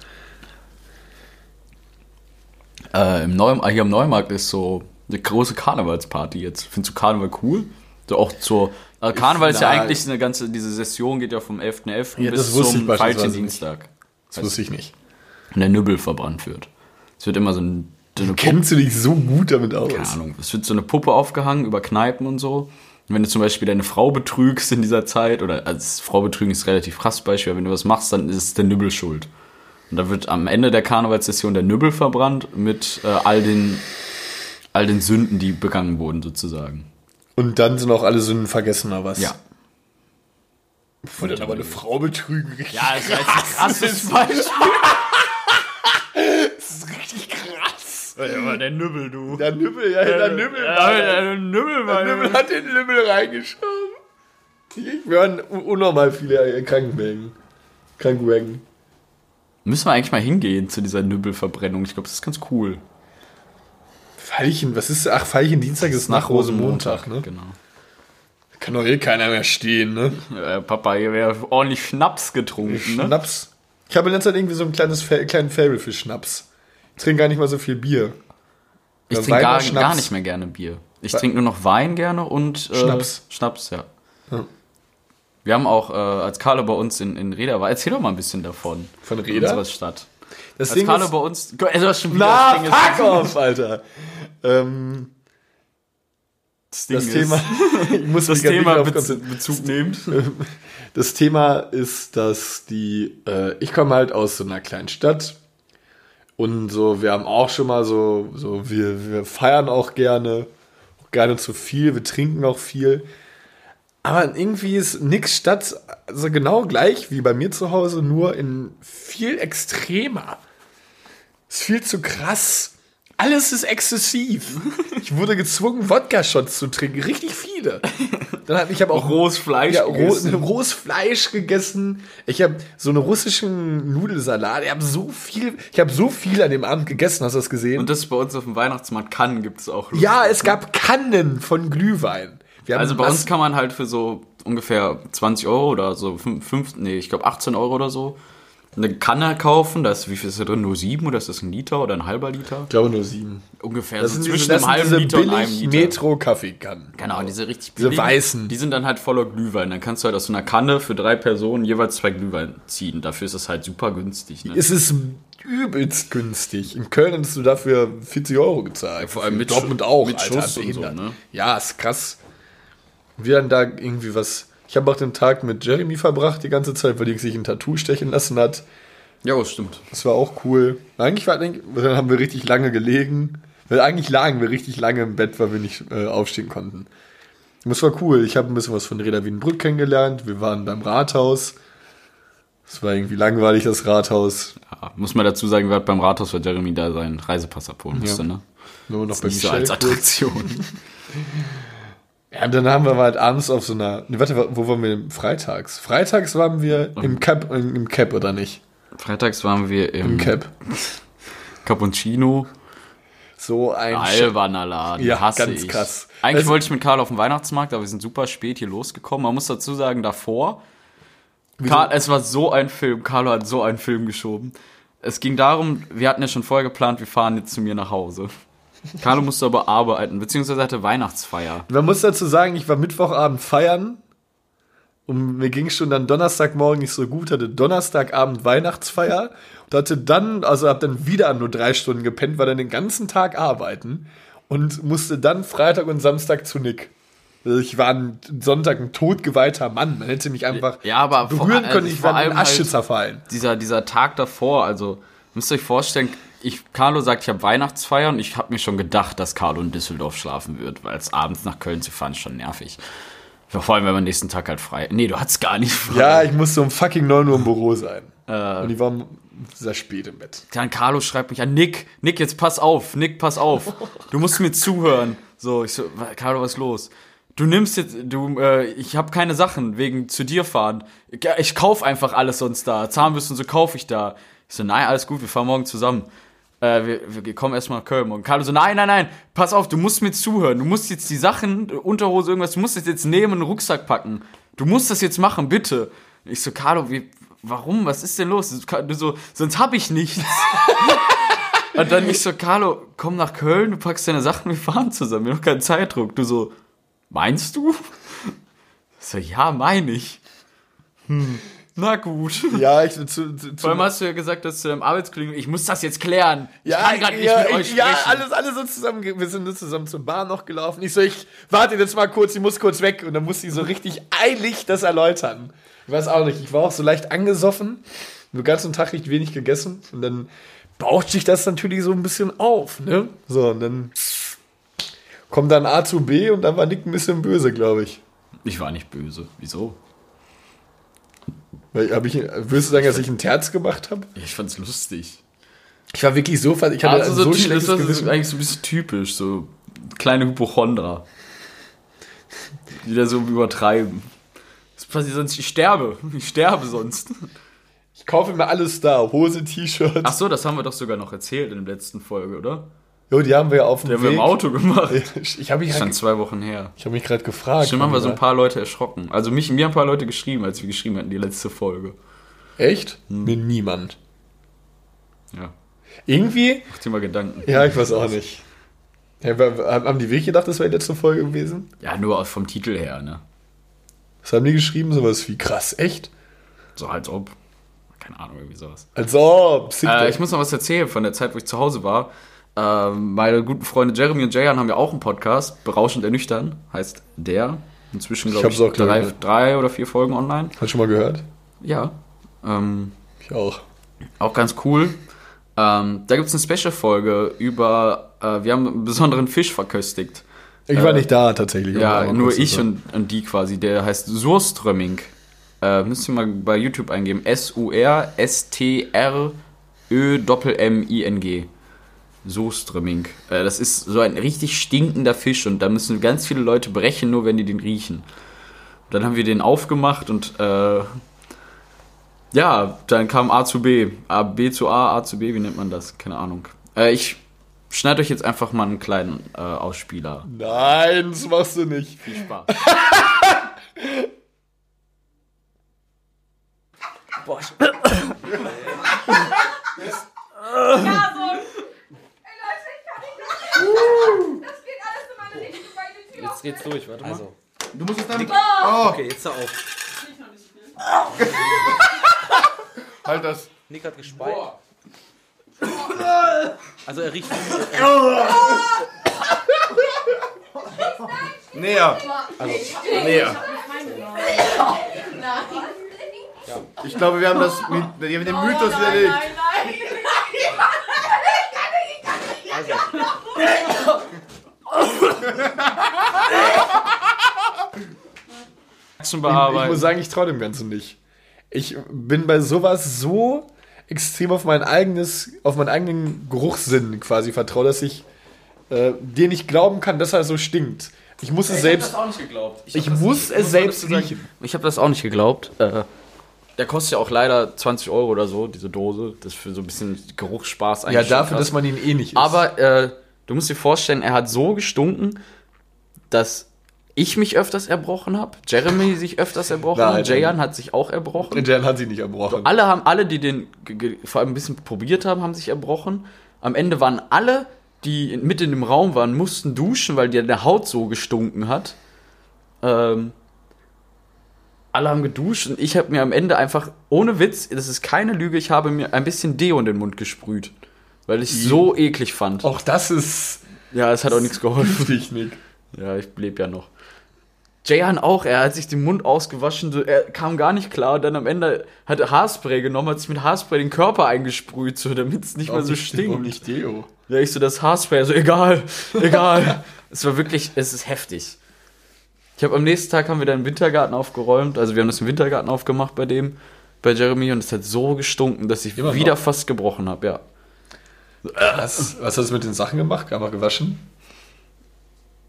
Äh, im Neu hier am Neumarkt ist so eine große Karnevalsparty jetzt. Findest du Karneval cool? So auch zur. Äh, Karneval ist ja eigentlich eine ganze, diese Session geht ja vom 11.11. Ja, bis zum falschen. Dienstag. Das wusste ich nicht. Und der Nübbel verbrannt wird. Es wird immer so, ein, so eine Puppe, Kennst du dich so gut damit aus? keine Ahnung, es wird so eine Puppe aufgehangen über Kneipen und so. Und wenn du zum Beispiel deine Frau betrügst in dieser Zeit, oder als Frau betrügen ist relativ krass Beispiel, aber wenn du was machst, dann ist es der Nübbel schuld. Und da wird am Ende der Karnevalssession der Nübbel verbrannt mit äh, all den all den Sünden, die begangen wurden, sozusagen. Und dann sind auch alle Sünden vergessen, oder was? Ja. Wollte dann aber eine Frau betrügen. Ja, das ist ein krasses Beispiel. Das ist richtig krass. Ja, der Nübbel, du. Der Nübbel, ja, der Nübbel. Ja, der das. Nübbel, Der Nübbel hat den Lümmel reingeschoben. Ich hören unnormal viele Krankenwägen. Krankenwägen. Müssen wir eigentlich mal hingehen zu dieser Nübbelverbrennung. Ich glaube, das ist ganz cool. Veilchen, was ist, ach, Veilchen Dienstag ist nach Rosenmontag, ne? Genau. Kann doch eh keiner mehr stehen, ne? Äh, Papa, hier wäre ordentlich Schnaps getrunken, ne? Schnaps. Ich habe in letzter Zeit irgendwie so ein kleines Fa kleinen Fable für Schnaps. Ich trinke gar nicht mal so viel Bier. Ich trinke gar, Schnaps? gar nicht mehr gerne Bier. Ich trinke nur noch Wein gerne und äh, Schnaps. Schnaps, ja. Ja. Wir haben auch, äh, als Carlo bei uns in, in Reda war, erzähl doch mal ein bisschen davon. Von Reda? Unserer Stadt. Das Als Carlo bei uns. Also, schon wieder Na, das Ding ist- fuck off, Alter. ähm, das, Ding das ist- Thema, ich muss das Thema Bez. Bezug nehmt. Das Thema ist, dass die, äh, ich komme halt aus so einer kleinen Stadt und so, wir haben auch schon mal so, so wir, wir feiern auch gerne, auch gerne zu viel, wir trinken auch viel. Aber irgendwie ist nix Stadt so genau gleich wie bei mir zu Hause, nur in viel extremer. Ist viel zu krass. Alles ist exzessiv. Ich wurde gezwungen, Wodka-Shots zu trinken. Richtig viele. Dann hab, ich habe auch Rohes Fleisch ja, gegessen. rohes Fleisch gegessen. Ich habe so einen russischen Nudelsalat. Ich habe so viel, ich habe so viel an dem Abend gegessen. Hast du das gesehen? Und das ist bei uns auf dem Weihnachtsmarkt Cannes gibt es auch. ja, es gab Kannen von Glühwein. Also bei uns kann man halt für so ungefähr 20 Euro oder so 5, 5 nee, ich glaube 18 Euro oder so eine Kanne kaufen. Da ist, wie viel ist da drin? Nur sieben oder ist das ein Liter oder ein halber Liter? ich glaube nur sieben. Ungefähr Das so sind zwischen diese, einem halben diese Liter und einem Liter. Metro-Kaffeekannen. Genau, diese richtig Diese billigen, weißen. Die sind dann halt voller Glühwein. Dann kannst du halt aus so einer Kanne für drei Personen jeweils zwei Glühwein ziehen. Dafür ist das halt super günstig. Ne? Es ist übelst günstig. In Köln hättest du dafür 40 Euro gezahlt. vor allem mit Dortmund auch. mit Alter, Schuss und so, ne? Ja, ist krass. Wir dann da irgendwie was. Ich habe auch den Tag mit Jeremy verbracht die ganze Zeit, weil die sich ein Tattoo stechen lassen hat. ja, das stimmt. Das war auch cool. Eigentlich war, denk, dann haben wir richtig lange gelegen. Weil eigentlich lagen wir richtig lange im Bett, weil wir nicht äh, aufstehen konnten. Und Das war cool. Ich habe ein bisschen was von Reda Wiedenbrück kennengelernt. Wir waren beim Rathaus. Es war irgendwie langweilig, das Rathaus. Ja, muss man dazu sagen, wir hatten beim Rathaus, weil Jeremy da seinen Reisepass abholen musste, Ja. ne? Nur noch bei Nicht so Michelle als. Attraktion. Ja, und dann haben wir halt abends auf so einer. Ne, warte, wo waren wir? Freitags. Freitags waren wir im Cap, im Cap oder nicht? Freitags waren wir im, Im Cap. Cappuccino. So ein Alberner Laden, Ja, hasse ganz ich. krass. Eigentlich Also- wollte ich mit Karl auf den Weihnachtsmarkt, aber wir sind super spät hier losgekommen. Man muss dazu sagen, davor, Karl, es war so ein Film, Carlo hat so einen Film geschoben. Es ging darum, wir hatten ja schon vorher geplant, wir fahren jetzt zu mir nach Hause. Carlo musste aber arbeiten, beziehungsweise hatte Weihnachtsfeier. Man muss dazu sagen, ich war Mittwochabend feiern und mir ging schon dann Donnerstagmorgen nicht so gut, hatte Donnerstagabend Weihnachtsfeier und hatte dann, also hab dann wieder nur drei Stunden gepennt, war dann den ganzen Tag arbeiten und musste dann Freitag und Samstag zu Nick. Also ich war ein Sonntag ein totgeweihter Mann. Man hätte mich einfach Ja, aber vor- berühren also können, ich vor war in Asche halt- zerfallen. Dieser, dieser Tag davor, also müsst ihr euch vorstellen, ich, Carlo sagt, ich habe Weihnachtsfeier und ich habe mir schon gedacht, dass Carlo in Düsseldorf schlafen wird, weil es abends nach Köln zu fahren ist schon nervig. Vor allem, wenn man nächsten Tag halt frei. Nee, du hattest gar nicht frei. Ja, ich musste um fucking 9 Uhr im Büro sein. Äh. Und ich war sehr spät im Bett. Dann Carlo schreibt mich an, Nick, Nick, jetzt pass auf, Nick, pass auf. Du musst mir zuhören. So, ich so, Carlo, was ist los? du nimmst jetzt, du, äh, ich habe keine Sachen wegen zu dir fahren. Ich, ich kauf einfach alles sonst da. Zahnbürste und so kaufe ich da. Ich so, nein, alles gut, wir fahren morgen zusammen. Äh, wir, wir kommen erstmal nach Köln. Und Carlo so, nein, nein, nein, pass auf, du musst mir zuhören. Du musst jetzt die Sachen, Unterhose, irgendwas, du musst das jetzt nehmen und einen Rucksack packen. Du musst das jetzt machen, bitte. Ich so, Carlo, wie, warum? Was ist denn los? Du so, sonst hab ich nichts. und dann ich so, Carlo, komm nach Köln, du packst deine Sachen, wir fahren zusammen. Wir haben keinen Zeitdruck. Du so, meinst du? Ich so, ja, meine ich. Hm. Na gut. Ja, ich zu, zu, zu Vor allem hast du ja gesagt, dass zu deinem Arbeitskollegen, ich muss das jetzt klären. Ich ja, kann gerade nicht ja, mit euch sprechen. ja, alles, alles so zusammen. Wir sind zusammen zur Bahn noch gelaufen. Ich so, ich warte jetzt mal kurz, ich muss kurz weg. Und dann muss sie so richtig eilig das erläutern. Ich weiß auch nicht, ich war auch so leicht angesoffen, den ganzen Tag richtig wenig gegessen. Und dann baut sich das natürlich so ein bisschen auf, ne? So, und dann kommt dann A zu B und dann war Nick ein bisschen böse, glaube ich. Ich war nicht böse. Wieso? Hab ich, willst du sagen, dass ich einen Terz gemacht habe? Ich fand's lustig. Ich war wirklich so, ich hatte Also so, so, schlechtes das ist eigentlich so ein bisschen typisch, so kleine Hypochondra. Die da so übertreiben. Das passiert sonst, ich sterbe. Ich sterbe sonst. Ich kaufe mir alles da, Hose, T-Shirts. Ach so, das haben wir doch sogar noch erzählt in der letzten Folge, oder? Jo, die haben wir ja auf dem Die haben wir im Auto gemacht. Ich habe mich, Das ist schon zwei Wochen her. ich hab mich gerade gefragt. Stimmt, haben wir so ein paar Leute erschrocken. Also mich, mir haben ein paar Leute geschrieben, als wir geschrieben hatten, die letzte Folge. Echt? Hm. Mir niemand. Ja, Irgendwie? mach dir mal Gedanken. Ja, ich weiß auch nicht. Ja, haben die wirklich gedacht, das wäre die letzte Folge gewesen? Ja, nur aus- vom Titel her, ne? Was haben die geschrieben? Sowas wie krass, echt? So als ob. Keine Ahnung, irgendwie sowas. Als ob. Äh, ich muss noch was erzählen von der Zeit, wo ich zu Hause war. Ähm, meine guten Freunde Jeremy und Jayan haben ja auch einen Podcast, Berauschend Ernüchtern, heißt der. Inzwischen, glaube Ich ich, drei, gehört. drei oder vier Folgen online. Hast du schon mal gehört? Ja. Ähm, Ich auch. auch ganz cool. Ähm, da gibt es eine Special-Folge über, äh, wir haben einen besonderen Fisch verköstigt. Ich war nicht da tatsächlich. Ja, nur ich und, und die quasi. Der heißt Surströmming. Äh, müsst ihr mal bei YouTube eingeben. S-U-R-S-T-R-Ö-M-I-N-G. Surströmming. Äh, das ist so ein richtig stinkender Fisch und da müssen ganz viele Leute brechen, nur wenn die den riechen. Und dann haben wir den aufgemacht und äh, ja, dann kam A zu B. A, B zu A, A zu B, wie nennt man das? Keine Ahnung. Äh, ich schneide euch jetzt einfach mal einen kleinen äh, Ausspieler. Nein, das machst du nicht. Viel Spaß. Ja, so. Ey, Leute, ich kann nicht mehr. Das geht alles in meine Richtung, weil die Tür Jetzt geht's durch, warte mal. Also, Du musst es dann. okay, jetzt da auf. Halt das. Nick hat gespeit. Also er riecht. Näher. Näher. Ich glaube, wir haben, das, wir haben den Mythos widerlegt. Nein. Action Ich bearbeiten. muss sagen, ich traue dem Ganzen nicht. Ich bin bei sowas so extrem auf mein eigenes, auf meinen eigenen Geruchssinn quasi vertraue, dass ich äh, dir nicht glauben kann, dass er so stinkt. Ich muss es selbst. auch nicht geglaubt. Ich muss es selbst riechen. Ich habe das auch nicht geglaubt. Äh, der kostet ja auch leider 20 Euro oder so, diese Dose. Das ist für so ein bisschen Geruchsspaß eigentlich. Ja, dafür, krass. dass man ihn eh nicht isst. Aber äh, du musst dir vorstellen, er hat so gestunken, dass ich mich öfters erbrochen habe, Jeremy sich öfters erbrochen Nein. hat, Jayan hat sich auch erbrochen. Jan hat sie nicht erbrochen. Alle haben, alle, die den vor allem ein bisschen probiert haben, haben sich erbrochen. Am Ende waren alle, die mit in dem Raum waren, mussten duschen, weil der Haut so gestunken hat. Ähm, alle haben geduscht und ich habe mir am Ende einfach, ohne Witz, das ist keine Lüge, ich habe mir ein bisschen Deo in den Mund gesprüht. Weil ich so eklig fand. Auch das ist Ja, es hat auch nichts geholfen. giftig, Nick. Ja, ich lebe ja noch. Jayan auch, er hat sich den Mund ausgewaschen, so, er kam gar nicht klar. Dann am Ende hat er Haarspray genommen, hat sich mit Haarspray den Körper eingesprüht, so, damit es nicht mehr so Warum stinkt. nicht Deo? Ja, ich so, das Haarspray, also egal, egal. es war wirklich, es ist heftig. Ich habe am nächsten Tag haben wir dann den Wintergarten aufgeräumt, also wir haben das im Wintergarten aufgemacht bei dem, bei Jeremy und es hat so gestunken, dass ich Immer noch? wieder fast gebrochen habe, ja. Was, was hast du mit den Sachen gemacht? Einfach gewaschen?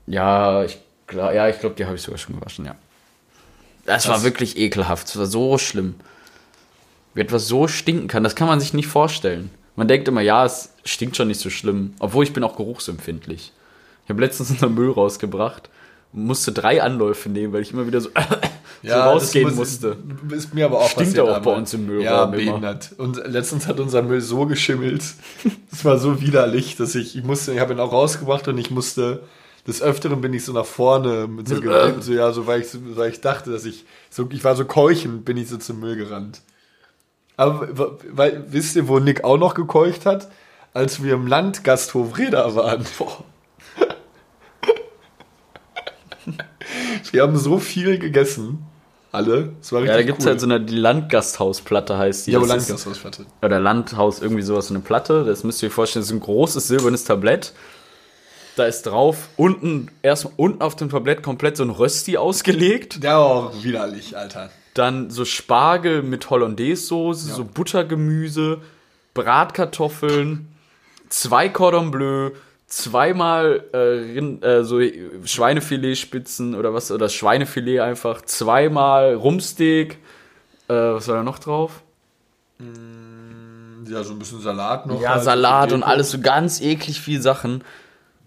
Ja, ich Klar, ja, ich glaube, die habe ich sogar schon gewaschen, ja. Das war wirklich ekelhaft. Es war so schlimm. Wie etwas so stinken kann, das kann man sich nicht vorstellen. Man denkt immer, ja, es stinkt schon nicht so schlimm. Obwohl ich bin auch geruchsempfindlich. Ich habe letztens unseren Müll rausgebracht und musste drei Anläufe nehmen, weil ich immer wieder so, so rausgehen das muss- musste. Ist mir aber auch Stinkt passiert auch bei einmal. uns im Müllraum Ja, immer. behindert. Und letztens hat unser Müll so geschimmelt. Es war so widerlich, dass ich, ich musste, ich habe ihn auch rausgebracht und ich musste, des Öfteren bin ich so nach vorne mit so, ge- so ja, so weil ich, so, weil ich dachte, dass ich, so, ich war so keuchend, bin ich so zum Müll gerannt. Aber, weil, wisst ihr, wo Nick auch noch gekeucht hat? Als wir im Landgasthof Reda waren. Boah. Wir haben so viel gegessen. Alle. Es war richtig Ja, da gibt es cool. halt so eine Landgasthausplatte, heißt die. Ja, Das ist- Landgasthausplatte. oder Landhaus, irgendwie sowas, so eine Platte. Das müsst ihr euch vorstellen, das ist ein großes silbernes Tablett. Da ist drauf, unten, erst unten auf dem Tablett komplett so ein Rösti ausgelegt. Der war auch widerlich, Alter. Dann so Spargel mit Hollandaise-Soße, so Buttergemüse, Bratkartoffeln, zwei Cordon Bleu, zweimal äh, Rind, äh, so Schweinefiletspitzen oder was, oder Schweinefilet einfach, zweimal Rumsteak. Äh, was war da noch drauf? Ja, so ein bisschen Salat noch. Ja, halt. Salat und alles so ganz eklig viel Sachen.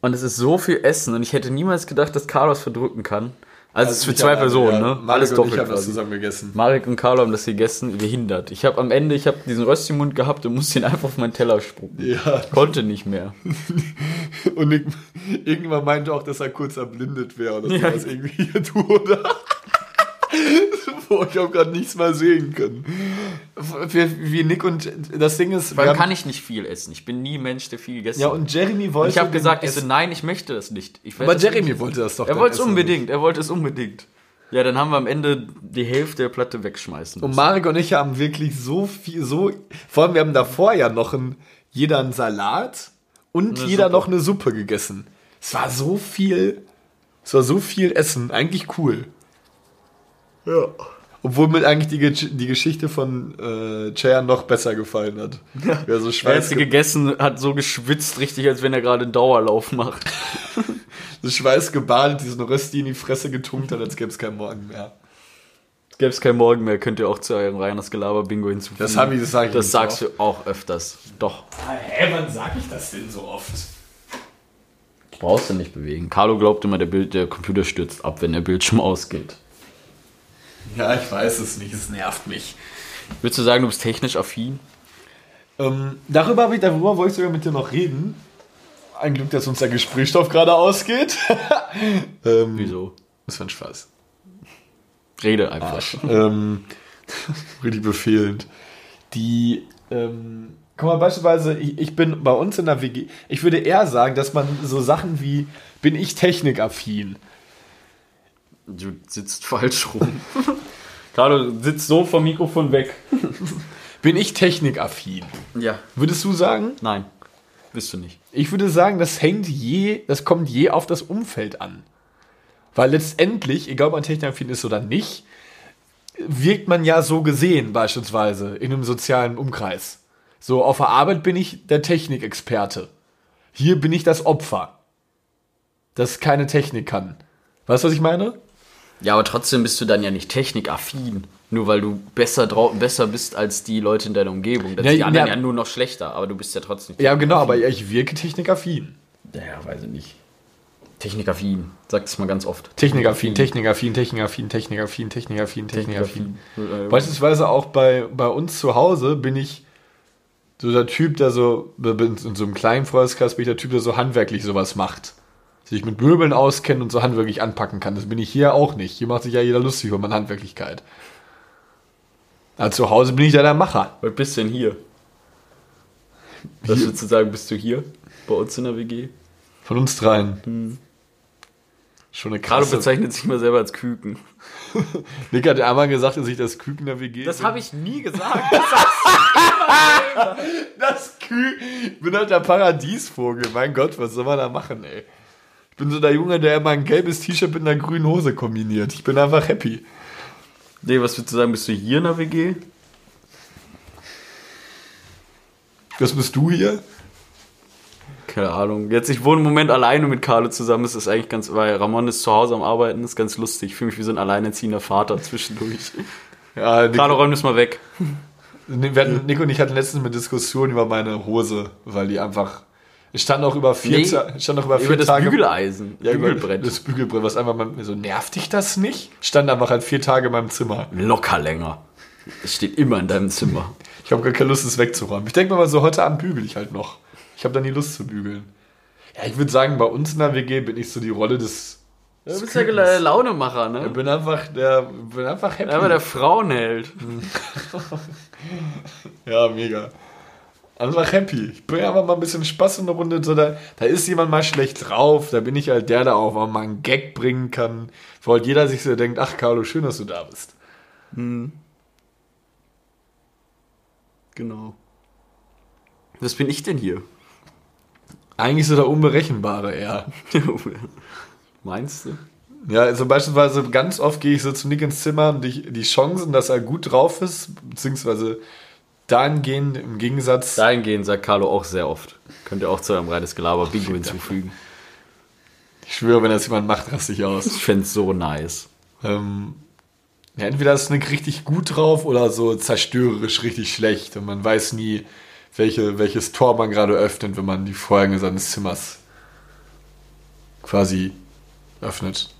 Und es ist so viel Essen und ich hätte niemals gedacht, dass Carlos verdrücken kann. Also, es ist für ich zwei hab- Personen, ja, ne? Marek Alles und ich doppelt haben das quasi. zusammen gegessen. Marek und Carlo haben das gegessen, behindert. Ich habe am Ende, ich habe diesen Rösti im Mund gehabt und musste ihn einfach auf meinen Teller spucken. Ja. Konnte nicht mehr. Und Nick, irgendwann meinte auch, dass er kurz erblindet wäre oder Ja. sowas irgendwie hier du, oder? Boah, ich habe gerade nichts mal sehen können. Wie, wie Nick und das Ding ist, Weil kann ich nicht viel essen. Ich bin nie Mensch, der viel gegessen ja hat. und Jeremy wollte. ich habe gesagt, ich so, nein, ich möchte das nicht. Aber das Jeremy nicht. wollte das doch. Er wollte es unbedingt, er wollte es unbedingt. Ja, dann haben wir am Ende die Hälfte der Platte wegschmeißen Und müssen. Marek und ich haben wirklich so viel, so, vor allem wir haben davor ja noch ein, jeder einen Salat und Eine jeder Suppe. noch eine Suppe gegessen. Es war so viel, es war so viel Essen, eigentlich cool. Ja. Obwohl mir eigentlich die, die Geschichte von äh, Chayan noch besser gefallen hat. Ja. so Er hat gegessen, hat so geschwitzt, richtig, als wenn er gerade einen Dauerlauf macht. so Schweiß gebadet, diesen Rösti in die Fresse getunkt hat, als gäbe es keinen Morgen mehr. Gäbe es kein Morgen mehr, könnt ihr auch zu eurem Reiners Gelaber-Bingo hinzufügen. Das hab ich- das sag ich Das sagst so du auch öfters. Doch. Hä, wann sag ich das denn so oft? Brauchst du nicht bewegen. Carlo glaubt immer, der, Bild, der Computer stürzt ab, wenn der Bildschirm ausgeht. Ja, ich weiß es nicht, es nervt mich. Würdest du sagen, du bist technisch affin? Ähm, darüber, darüber wollte ich sogar mit dir noch reden. Ein Glück, dass uns der Gesprächsstoff gerade ausgeht. ähm, Wieso? Das war ein Spaß. Rede einfach. ähm, richtig befehlend. Die, ähm, guck mal, beispielsweise, ich, ich bin bei uns in der WG, ich würde eher sagen, dass man so Sachen wie, bin ich technikaffin? Du sitzt falsch rum. Carlo sitzt so vom Mikrofon weg. Bin ich technikaffin? Ja. Würdest du sagen? Nein. Bist du nicht. Ich würde sagen, das hängt je, das kommt je auf das Umfeld an. Weil letztendlich, egal ob man technikaffin ist oder nicht, wirkt man ja so gesehen, beispielsweise in einem sozialen Umkreis. So, auf der Arbeit bin ich der Technikexperte. Hier bin ich das Opfer, das keine Technik kann. Weißt du, was ich meine? Ja, aber trotzdem bist du dann ja nicht technikaffin. Nur weil du besser, drau besser bist als die Leute in deiner Umgebung. Das Ja, ist die anderen ja. ja nur noch schlechter, aber du bist ja trotzdem Ja, genau, aber ich wirke technikaffin. Ja, weiß ich nicht. Technikaffin, sagt es mal ganz oft. Technikaffin, Technikaffin, Technikaffin, Technikaffin, Technikaffin, Technikaffin. Technikaffin. Beispielsweise auch bei, bei uns zu Hause bin ich so der Typ, der so, in so einem kleinen Freundeskreis bin ich der Typ, der so handwerklich sowas macht. Sich mit Möbeln auskennt und so handwerklich anpacken kann. Das bin ich hier auch nicht. Hier macht sich ja jeder lustig über meine Handwerklichkeit. Aber zu Hause bin ich ja der Macher. Was bist du denn hier? Was würdest du sagen, bist du hier? Bei uns in der WG? Von uns dreien. Schon eine krasse. bezeichnet sich immer selber als Küken. Nick hat einmal gesagt, dass ich das Küken der WG Das habe ich nie gesagt. Das Kü ich bin halt der Paradiesvogel. Mein Gott, was soll man da machen, ey? Ich bin so der Junge, der immer ein gelbes T-Shirt mit einer grünen Hose kombiniert. Ich bin einfach happy. nee, was würdest du sagen, bist du hier in der WG? Was bist du hier? keine Ahnung. Jetzt, ich wohne im Moment alleine mit Carlo zusammen. Es ist eigentlich ganz, weil Ramon ist zu Hause am Arbeiten, ist ganz lustig. Ich fühle mich wie so ein alleinerziehender Vater zwischendurch. Ja, Nico, Carlo, räum das mal weg. wir hatten, Nico und ich hatten letztens eine Diskussion über meine Hose, weil die einfach. Ich stand auch über vier, Nee, Ta- ich stand auch über vier Über das Tage. Bügeleisen. ja, Bügelbrett. Das Bügelbrett, was einfach mal so, nervt dich das nicht? Stand einfach halt vier Tage in meinem Zimmer. Locker länger. Es steht immer in deinem Zimmer. Ich habe gar keine Lust, es wegzuräumen. Ich denke mal so, heute Abend bügel ich halt noch. Ich habe dann die Lust zu bügeln. Ja, ich würde sagen, bei uns in der WG bin ich so die Rolle des. Du des bist ja Kükens. der Launemacher, Ich ne? bin einfach der, bin einfach happy. Aber der Frauenheld. Ja, mega. Einfach happy. Ich bringe einfach mal ein bisschen Spaß in eine Runde. So, da, da ist jemand mal schlecht drauf. Da bin ich halt der, der auch mal einen Gag bringen kann. Wo halt jeder sich so denkt, ach Carlo, schön, dass du da bist. Genau. Was bin ich denn hier? Eigentlich so der Unberechenbare eher. Meinst du? Ja, also beispielsweise ganz oft gehe ich so zu Nick ins Zimmer und die, die Chancen, dass er gut drauf ist, beziehungsweise dahingehend im Gegensatz. Dahingehend sagt Carlo auch sehr oft. Könnt ihr auch zu eurem reines Gelaber Bingo hinzufügen. Ich schwöre, wenn das jemand macht, raste ich aus. Ich fände so nice. Ähm, ja, entweder ist Nick richtig gut drauf oder so zerstörerisch richtig schlecht. Und man weiß nie, welche, welches Tor man gerade öffnet, wenn man die Vorhänge seines Zimmers quasi öffnet.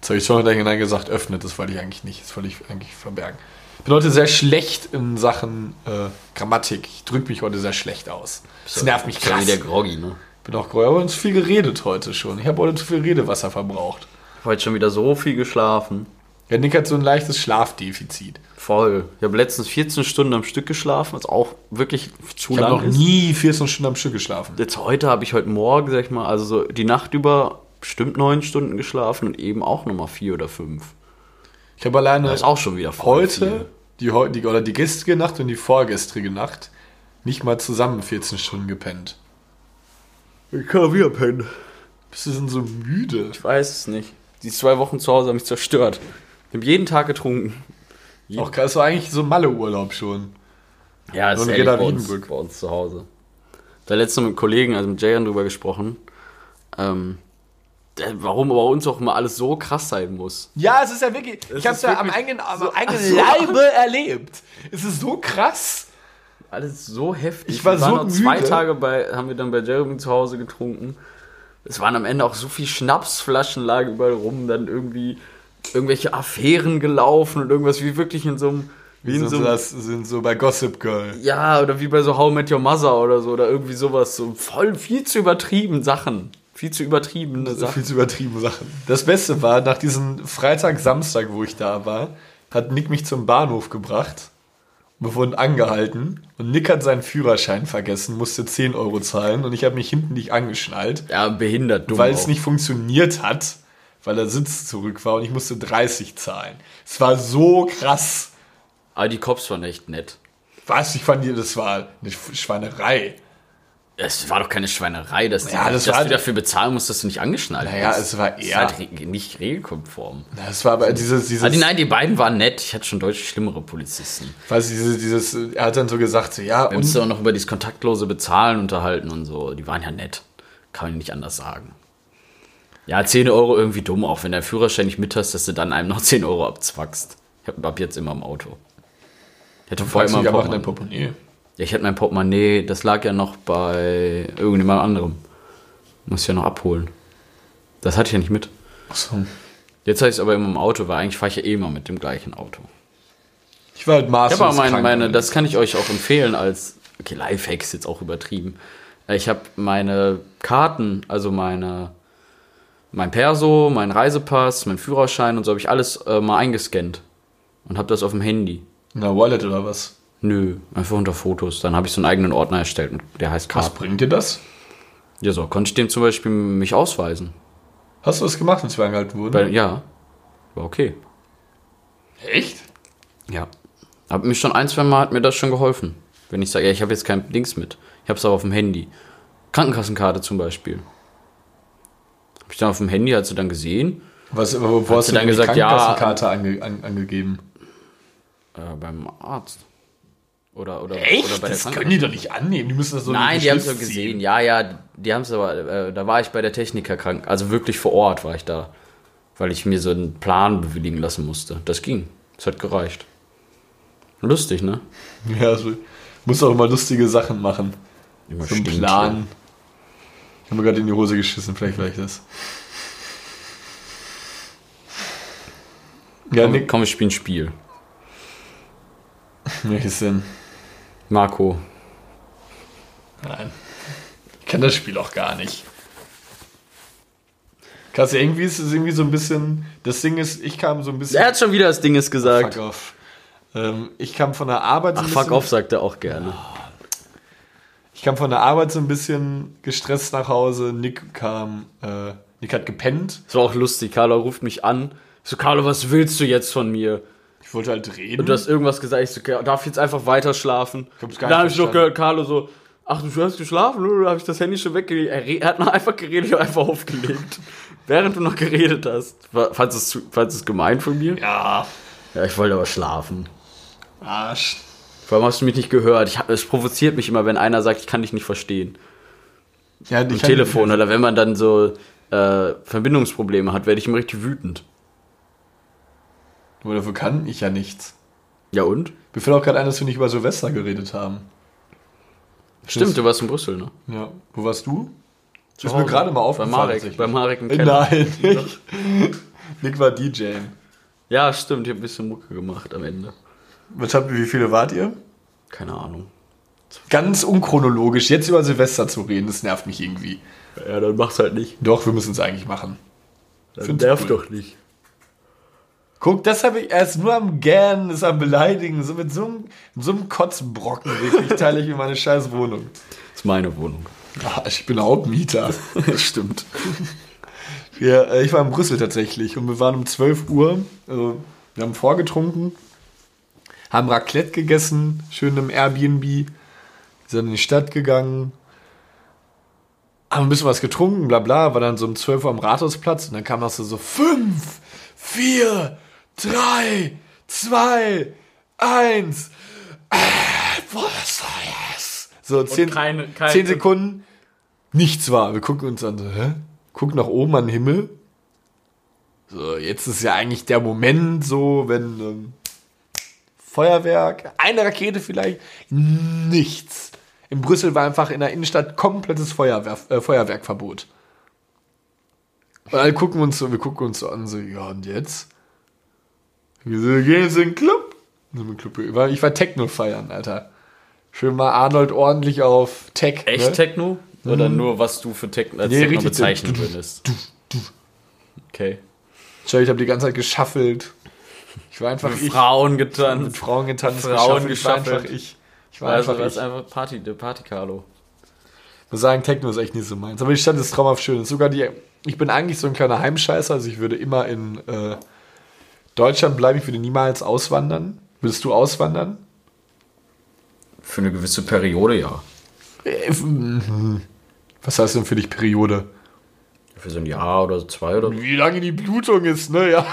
Jetzt habe ich schon hinein gesagt, öffnet, das wollte ich eigentlich nicht. Das wollte ich eigentlich verbergen. Ich bin heute sehr schlecht in Sachen äh, Grammatik. Ich drücke mich heute sehr schlecht aus. Das nervt mich krass. wieder groggy, ne? bin auch grau, aber zu viel geredet heute schon. Ich habe heute zu viel Redewasser verbraucht. Heute schon wieder so viel geschlafen. Ja, Nick hat so ein leichtes Schlafdefizit. Voll. Ich habe letztens 14 Stunden am Stück geschlafen, was auch wirklich zu Ich habe lang noch ist. nie 14 Stunden am Stück geschlafen. Jetzt heute habe ich heute Morgen, sag ich mal, also so die Nacht über bestimmt neun Stunden geschlafen und eben auch nochmal vier oder fünf. Ich habe alleine Das ist auch schon wieder heute, viel. die, die, oder die gestrige Nacht und die vorgestrige Nacht nicht mal zusammen 14 Stunden gepennt. Ich kann wieder pennen. Bist du denn so müde? Ich weiß es nicht. Die zwei Wochen zu Hause haben mich zerstört. Ich habe jeden Tag getrunken. Auch krass, das war eigentlich so Malle-Urlaub schon. Ja, das Und ist ehrlich bei uns, bei uns zu Hause. Da letztens mit Kollegen, also mit Jayan drüber gesprochen, ähm, warum bei uns auch immer alles so krass sein muss. Ja, es ist ja wirklich. ich habe es ist ja am eigenen, am so- eigenen so. Leibe erlebt. Es ist so krass. Alles so heftig. Ich war Wir so noch zwei müde. Tage bei, haben wir dann bei Jeremy zu Hause getrunken. Es waren am Ende auch so viel Schnapsflaschen lagen überall rum, dann irgendwie irgendwelche Affären gelaufen und irgendwas wie wirklich in so einem, wie in Sind so so, das sind so bei Gossip Girl. ja, oder wie bei so How Met Your Mother oder so, oder irgendwie sowas, so voll viel zu übertrieben Sachen. Viel zu übertriebene Sachen. Viel zu übertriebene Sachen. Das Beste war, nach diesem Freitag, Samstag, wo ich da war, hat Nick mich zum Bahnhof gebracht. Wir wurden angehalten und Nick hat seinen Führerschein vergessen, musste 10 Euro zahlen und ich habe mich hinten nicht angeschnallt, Ja, behindert dumm. weil es nicht funktioniert hat, weil der Sitz zurück war und ich musste 30 zahlen. Es war so krass. Aber die Cops waren echt nett. Was? Ich fand, das war eine Schweinerei. Es war doch keine Schweinerei, dass, Ja, das dass war- du dafür bezahlen musst, dass du nicht angeschnallt Naja, bist. es war Das ist eher. halt nicht regelkonform. Das war aber dieses, dieses, die, nein, die beiden waren nett. Ich hatte schon deutlich schlimmere Polizisten. weiß ich, dieses, dieses, er hat dann so gesagt, so, ja, Wir und, auch noch über dieses kontaktlose Bezahlen unterhalten und so. Die waren ja nett. Kann man nicht anders sagen. Ja, 10 Euro irgendwie dumm, auch wenn der Führerschein nicht mit hast, dass du dann einem noch 10 Euro abzwackst. Ich hab ab jetzt immer im Auto. Ich hatte vorher immer du einfach in Portemonnaie. dein Portemonnaie. Ja, ich hatte mein Portemonnaie, das lag ja noch bei irgendjemand anderem. Muss ich ja noch abholen. Das hatte ich ja nicht mit. Achso. Jetzt habe ich es aber immer im Auto, weil eigentlich fahre ich ja eh immer mit dem gleichen Auto. Ich war halt Ich maßlos habe aber meine, meine, das kann ich euch auch empfehlen als, okay, Lifehack ist jetzt auch übertrieben. Ich habe meine Karten, also meine, mein Perso, mein Reisepass, mein Führerschein und so habe ich alles äh, mal eingescannt und habe das auf dem Handy. Na, Wallet oder was? Nö, einfach unter Fotos. Dann habe ich so einen eigenen Ordner erstellt und der heißt Was Karten. bringt dir das? Ja, so konnte ich dem zum Beispiel mich ausweisen. Hast du das gemacht, als wir angehalten wurden? Weil, ja, war okay. Echt? Ja. Aber mich schon ein, zwei Mal hat mir das schon geholfen. Wenn ich sage, ja, ich habe jetzt kein Dings mit. Ich habe es aber auf dem Handy. Krankenkassenkarte zum Beispiel. Habe ich dann auf dem Handy, hat sie dann gesehen, Was, wo wo hast du dann denn die gesagt, ja, Krankenkassenkarte ange, an, angegeben? äh, beim Arzt. Oder, oder, oder Echt? bei der Das können die doch nicht annehmen. Die müssen das so Nein, in die haben es ja ziehen. gesehen. Ja, ja, die haben es aber, äh, da war ich bei der Techniker krank. Also wirklich vor Ort war ich da. Weil ich mir so einen Plan bewilligen lassen musste. Das ging. Das hat gereicht. Lustig, ne? Ja, also, muss auch immer lustige Sachen machen. Immer So ein stinkt Plan. Ich habe mir gerade in die Hose geschissen, vielleicht vielleicht das. Ja. Komm, Nick, komm, wir spielen ein Spiel. welches denn? Marco. Nein. Ich kenne das Spiel auch gar nicht. Krass, irgendwie ist es irgendwie so ein bisschen. Das Ding ist, ich kam so ein bisschen. Er hat schon wieder das Dinges gesagt. Fuck off. Ähm, ich kam von der Arbeit so Ach, ein fuck off, sagt er auch gerne. Ich kam von der Arbeit so ein bisschen gestresst nach Hause. Nick kam, äh, Nick hat gepennt. Das war auch lustig. Carlo ruft mich an. Ich so, Carlo, was willst du jetzt von mir? Ich wollte halt reden. Und du hast irgendwas gesagt. Ich so, darf ich jetzt einfach weiter schlafen? Ich hab's gar Dann habe ich noch gehört, Carlo so, ach, du hast geschlafen? Oder habe ich das Handy schon weggelegt? Er, er hat noch einfach geredet, ich habe einfach aufgelegt. Während du noch geredet hast. War- Fandest du es zu- fandest du es gemein von mir? ja, Ja, ich wollte aber schlafen. Arsch. Warum hast du mich nicht gehört? Ich hab, es provoziert mich immer, wenn einer sagt, ich kann dich nicht verstehen. Ja, Am Telefon oder wenn man dann so äh, Verbindungsprobleme hat, werde ich immer richtig wütend. Aber dafür kann ich ja nichts. Ja und? Mir fällt auch gerade ein, dass wir nicht über Silvester geredet haben. Stimmt, du warst in Brüssel, ne? Ja. Wo warst du? Zu ist mir gerade mal Bei aufgefallen. Marek, tatsächlich. bei Marek im Keller. Nein, nicht. Nick war DJ. Ja, stimmt, ich habe ein bisschen Mucke gemacht am Ende. Was habt ihr, wie viele wart ihr? Keine Ahnung. Ganz unchronologisch, jetzt über Silvester zu reden, das nervt mich irgendwie. Ja, dann mach's halt nicht. Doch, wir müssen es eigentlich machen. Das Find's nervt cool. doch nicht. Guck, das habe ich erst nur am Gern, ist am Beleidigen, so mit so einem, so einem Kotzbrocken wirklich teile ich mir meine scheiß Wohnung. Das ist meine Wohnung. Ah, ich bin Hauptmieter. Das stimmt. Wir, äh, ich war in Brüssel tatsächlich und wir waren um 12 Uhr. Also, wir haben vorgetrunken, haben Raclette gegessen, schön im Airbnb, sind in die Stadt gegangen, haben ein bisschen was getrunken, bla bla, war dann so um 12 Uhr am Rathausplatz und dann kam das so, so 5, 4, 3, 2, 1. Äh, was war das? So 10, keine- keine- 10 Sekunden, nichts war. Wir gucken uns an, so, hä? Gucken nach oben an den Himmel. So, jetzt ist ja eigentlich der Moment, so, wenn ähm, Feuerwerk, eine Rakete vielleicht, nichts. In Brüssel war einfach in der Innenstadt komplettes Feuerwehr, äh, Feuerwerkverbot. Und alle gucken uns so, wir gucken uns so an, so, ja, und jetzt? Wir so, gehen jetzt in den Club. Ich war- war Techno feiern, Alter. Schön mal Arnold ordentlich auf Tech. Echt ne? Techno? Oder nur, was du für Techno, als Nee, Techno richtig. bezeichnen würdest? Okay. Schau, ich habe die ganze Zeit geschaffelt. Ich war einfach ich. Frauen mit getanzt. Frauen getanzt, Frauen geschaffelt. Ich war geschaffelt. einfach ich. Ich war Also, einfach ich. ist einfach Party, der Party Carlo. Ich muss sagen, Techno ist echt nicht so meins. Aber die Stadt ist traumhaft schön. Sogar die, ich bin eigentlich so ein kleiner Heimscheißer. Also ich würde immer in äh, Deutschland bleiben. Ich würde niemals auswandern. Würdest du auswandern? Für eine gewisse Periode, ja. Äh, mhm. Was heißt denn für dich Periode? Für so ein Jahr oder zwei oder so. Wie lange die Blutung ist, ne? Ja.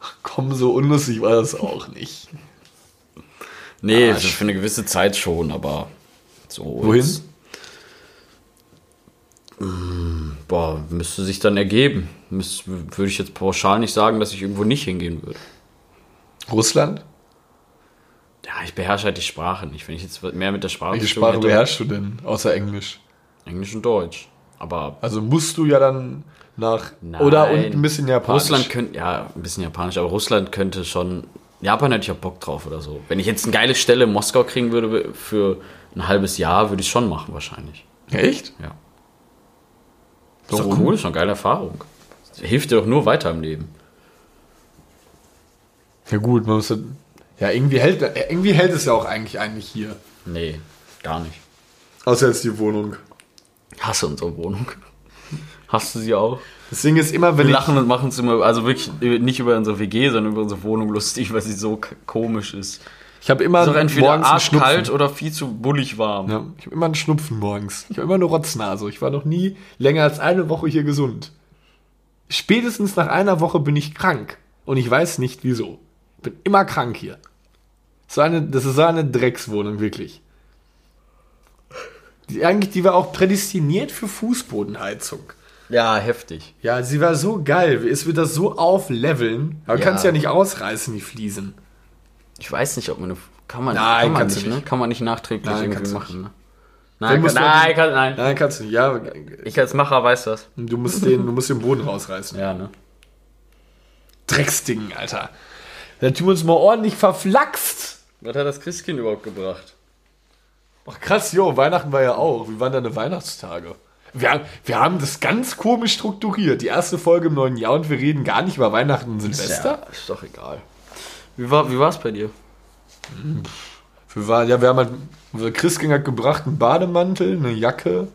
Ach, Komm, so unlustig war das auch nicht. Nee, Arsch. für eine gewisse Zeit schon, aber so. Wohin? jetzt- Boah, müsste sich dann ergeben. Müsst, würde ich jetzt pauschal nicht sagen, dass ich irgendwo nicht hingehen würde. Russland? Ja, ich beherrsche halt die Sprache nicht. Wenn ich jetzt mehr mit der Sprache Welche Sprache hätte- beherrschst du denn? Außer Englisch. Englisch und Deutsch. Aber Also musst du ja dann nach. Nein. Oder und ein bisschen Japanisch. Russland könnte, ja, ein bisschen Japanisch, aber Russland könnte schon. Japan hätte ich auch Bock drauf oder so. Wenn ich jetzt eine geile Stelle in Moskau kriegen würde für ein halbes Jahr, würde ich schon machen, wahrscheinlich. Echt? Ja. Ist doch cool, ist eine geile Erfahrung. Hilft dir doch nur weiter im Leben. Ja gut, man muss ja, ja irgendwie hält irgendwie hält es ja auch eigentlich eigentlich hier. Nee, gar nicht. Außer jetzt die Wohnung. Hasse unsere Wohnung. Hast du sie auch? Das Ding ist immer, Wir wenn ich lachen und machen es immer, also wirklich nicht über unsere WG, sondern über unsere Wohnung lustig, weil sie so komisch ist. Ich habe immer Ist entweder morgens einen arschkalt oder viel zu bullig warm. Ja, ich habe immer einen Schnupfen morgens. Ich habe immer eine Rotznase. Ich war noch nie länger als eine Woche hier gesund. Spätestens nach einer Woche bin ich krank und ich weiß nicht wieso. Ich bin immer krank hier. So eine, das ist so eine Dreckswohnung, wirklich. Die, eigentlich, die war auch prädestiniert für Fußbodenheizung. Ja, heftig. Ja, sie war so geil. Es wird das so aufleveln. Aber Ja. kannst ja nicht ausreißen, die Fliesen. Ich weiß nicht, ob man eine. Kann man, Nein, kann man kannst nicht, du ne? nicht. Kann man nicht nachträglich Nein, irgendwie machen, ne? Nein, kann, du nein, kann, nein. Nein, kannst du nicht. Ja, Ich als Macher weiß das. du musst den, du musst den Boden rausreißen. Ja, ne? Drecksding, Alter. Da tun wir uns mal ordentlich verflaxt. Was hat das Christkind überhaupt gebracht? Ach krass, jo, Weihnachten war ja auch. Wie waren deine Weihnachtstage? Wir, haben- wir haben das ganz komisch strukturiert. Die erste Folge im neuen Jahr und wir reden gar nicht über Weihnachten und Silvester. Ja, ist doch egal. Wie war wie war's bei dir? Wir waren, ja, wir haben halt, unser Christkind hat gebracht einen Bademantel, eine Jacke.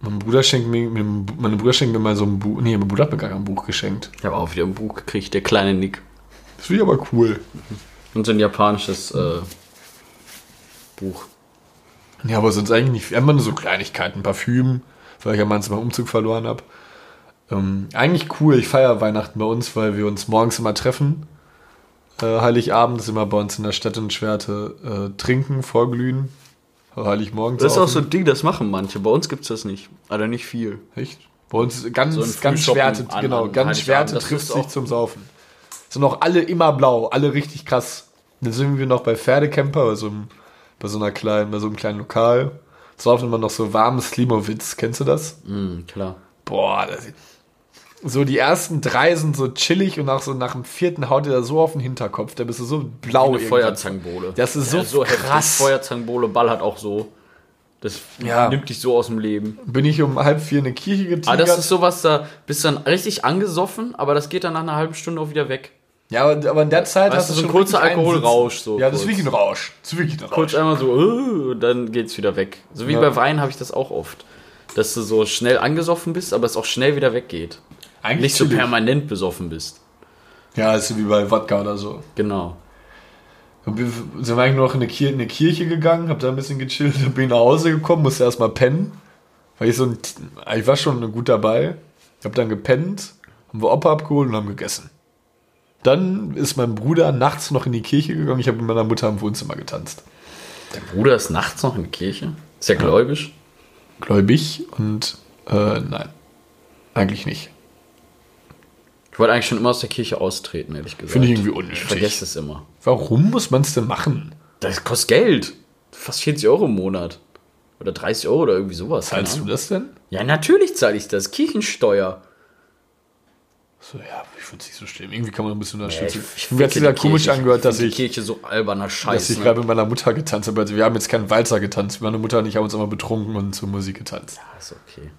Mein Bruder schenkt mir, meine Bruder schenkt mir mal so ein Buch. Nee, mein Bruder hat mir gar kein Buch geschenkt. Ich habe auch wieder ein Buch gekriegt, der kleine Nick. Das finde ich aber cool. Und so ein japanisches äh, Buch. Ja, aber sonst eigentlich nicht. Immer nur so Kleinigkeiten, Parfüm, weil ich ja meins beim Umzug verloren habe. Ähm, eigentlich cool. Ich feiere Weihnachten bei uns, weil wir uns morgens immer treffen. Äh, Heiligabend ist immer bei uns in der Stadt in Schwerte äh, trinken, vorglühen. Heiligmorgen. Das ist auch so ein Ding, das machen manche. Bei uns gibt's das nicht. Also nicht viel. Echt? Bei uns ganz, So ganz Schwerte, an- genau, an ganz Schwerte trifft sich zum Saufen. Sind auch alle immer blau, alle richtig krass. Dann sind wir noch bei Pferdecamper, bei so einem, bei so einer kleinen, bei so einem kleinen Lokal. Saufen immer noch so warmes Slimowitz, kennst du das? Mhm, klar. Boah, das, so die ersten drei sind so chillig und nach so nach dem vierten haut dir da so auf den Hinterkopf, da bist du so blau. Eine irgendwann. Feuerzangenbowle. Das ist so ja, krass. Feuerzangenbowle ballert auch so. Das Ja. nimmt dich so aus dem Leben. Bin ich um halb vier in eine Kirche getigert. Ah, das ist sowas, da bist du dann richtig angesoffen, aber das geht dann nach einer halben Stunde auch wieder weg. ja, aber, in der Zeit Weißt hast du, so ein kurzer Alkoholrausch, so Ja, das ist wirklich ein Rausch. Das ist wirklich ein Rausch. Kurz einmal so, äh, dann geht's wieder weg. So wie Ja. bei Wein habe ich das auch oft. Dass du so schnell angesoffen bist, aber es auch schnell wieder weggeht. Eigentlich Nicht so chillig. permanent besoffen bist. Ja, ist wie bei Wodka oder so. Genau. Sind wir eigentlich noch in eine, Kir in eine Kirche gegangen, hab da ein bisschen gechillt, bin nach Hause gekommen, musste erstmal pennen. Weil ich so ein, ich war schon gut dabei. Hab dann gepennt, haben wir Opa abgeholt und haben gegessen. Dann ist mein Bruder nachts noch in die Kirche gegangen. Ich habe mit meiner Mutter im Wohnzimmer getanzt. Dein Bruder ist nachts noch in der Kirche? Ist er gläubig? Gläubig und äh, nein. Eigentlich nicht. Ich wollte eigentlich schon immer aus der Kirche austreten, ehrlich gesagt. Finde ich irgendwie unnötig. Ich vergesse es immer. Warum muss man es denn machen? Das kostet Geld. Fast 40 Euro im Monat. Oder 30 Euro oder irgendwie sowas. Zahlst du das denn? Ja, natürlich zahle ich das. Kirchensteuer. So, ja, ich finde es nicht so schlimm. Irgendwie kann man ein bisschen Ja, unterstützen. ich Mir hat es ficke wieder komisch Kirche. angehört, dass ich, Kirche so alberner Scheiß. dass ich ne? gerade mit meiner Mutter getanzt habe. Also wir haben jetzt keinen Walzer getanzt. Meine Mutter und ich haben uns immer betrunken und zur Musik getanzt. Ja, ist okay.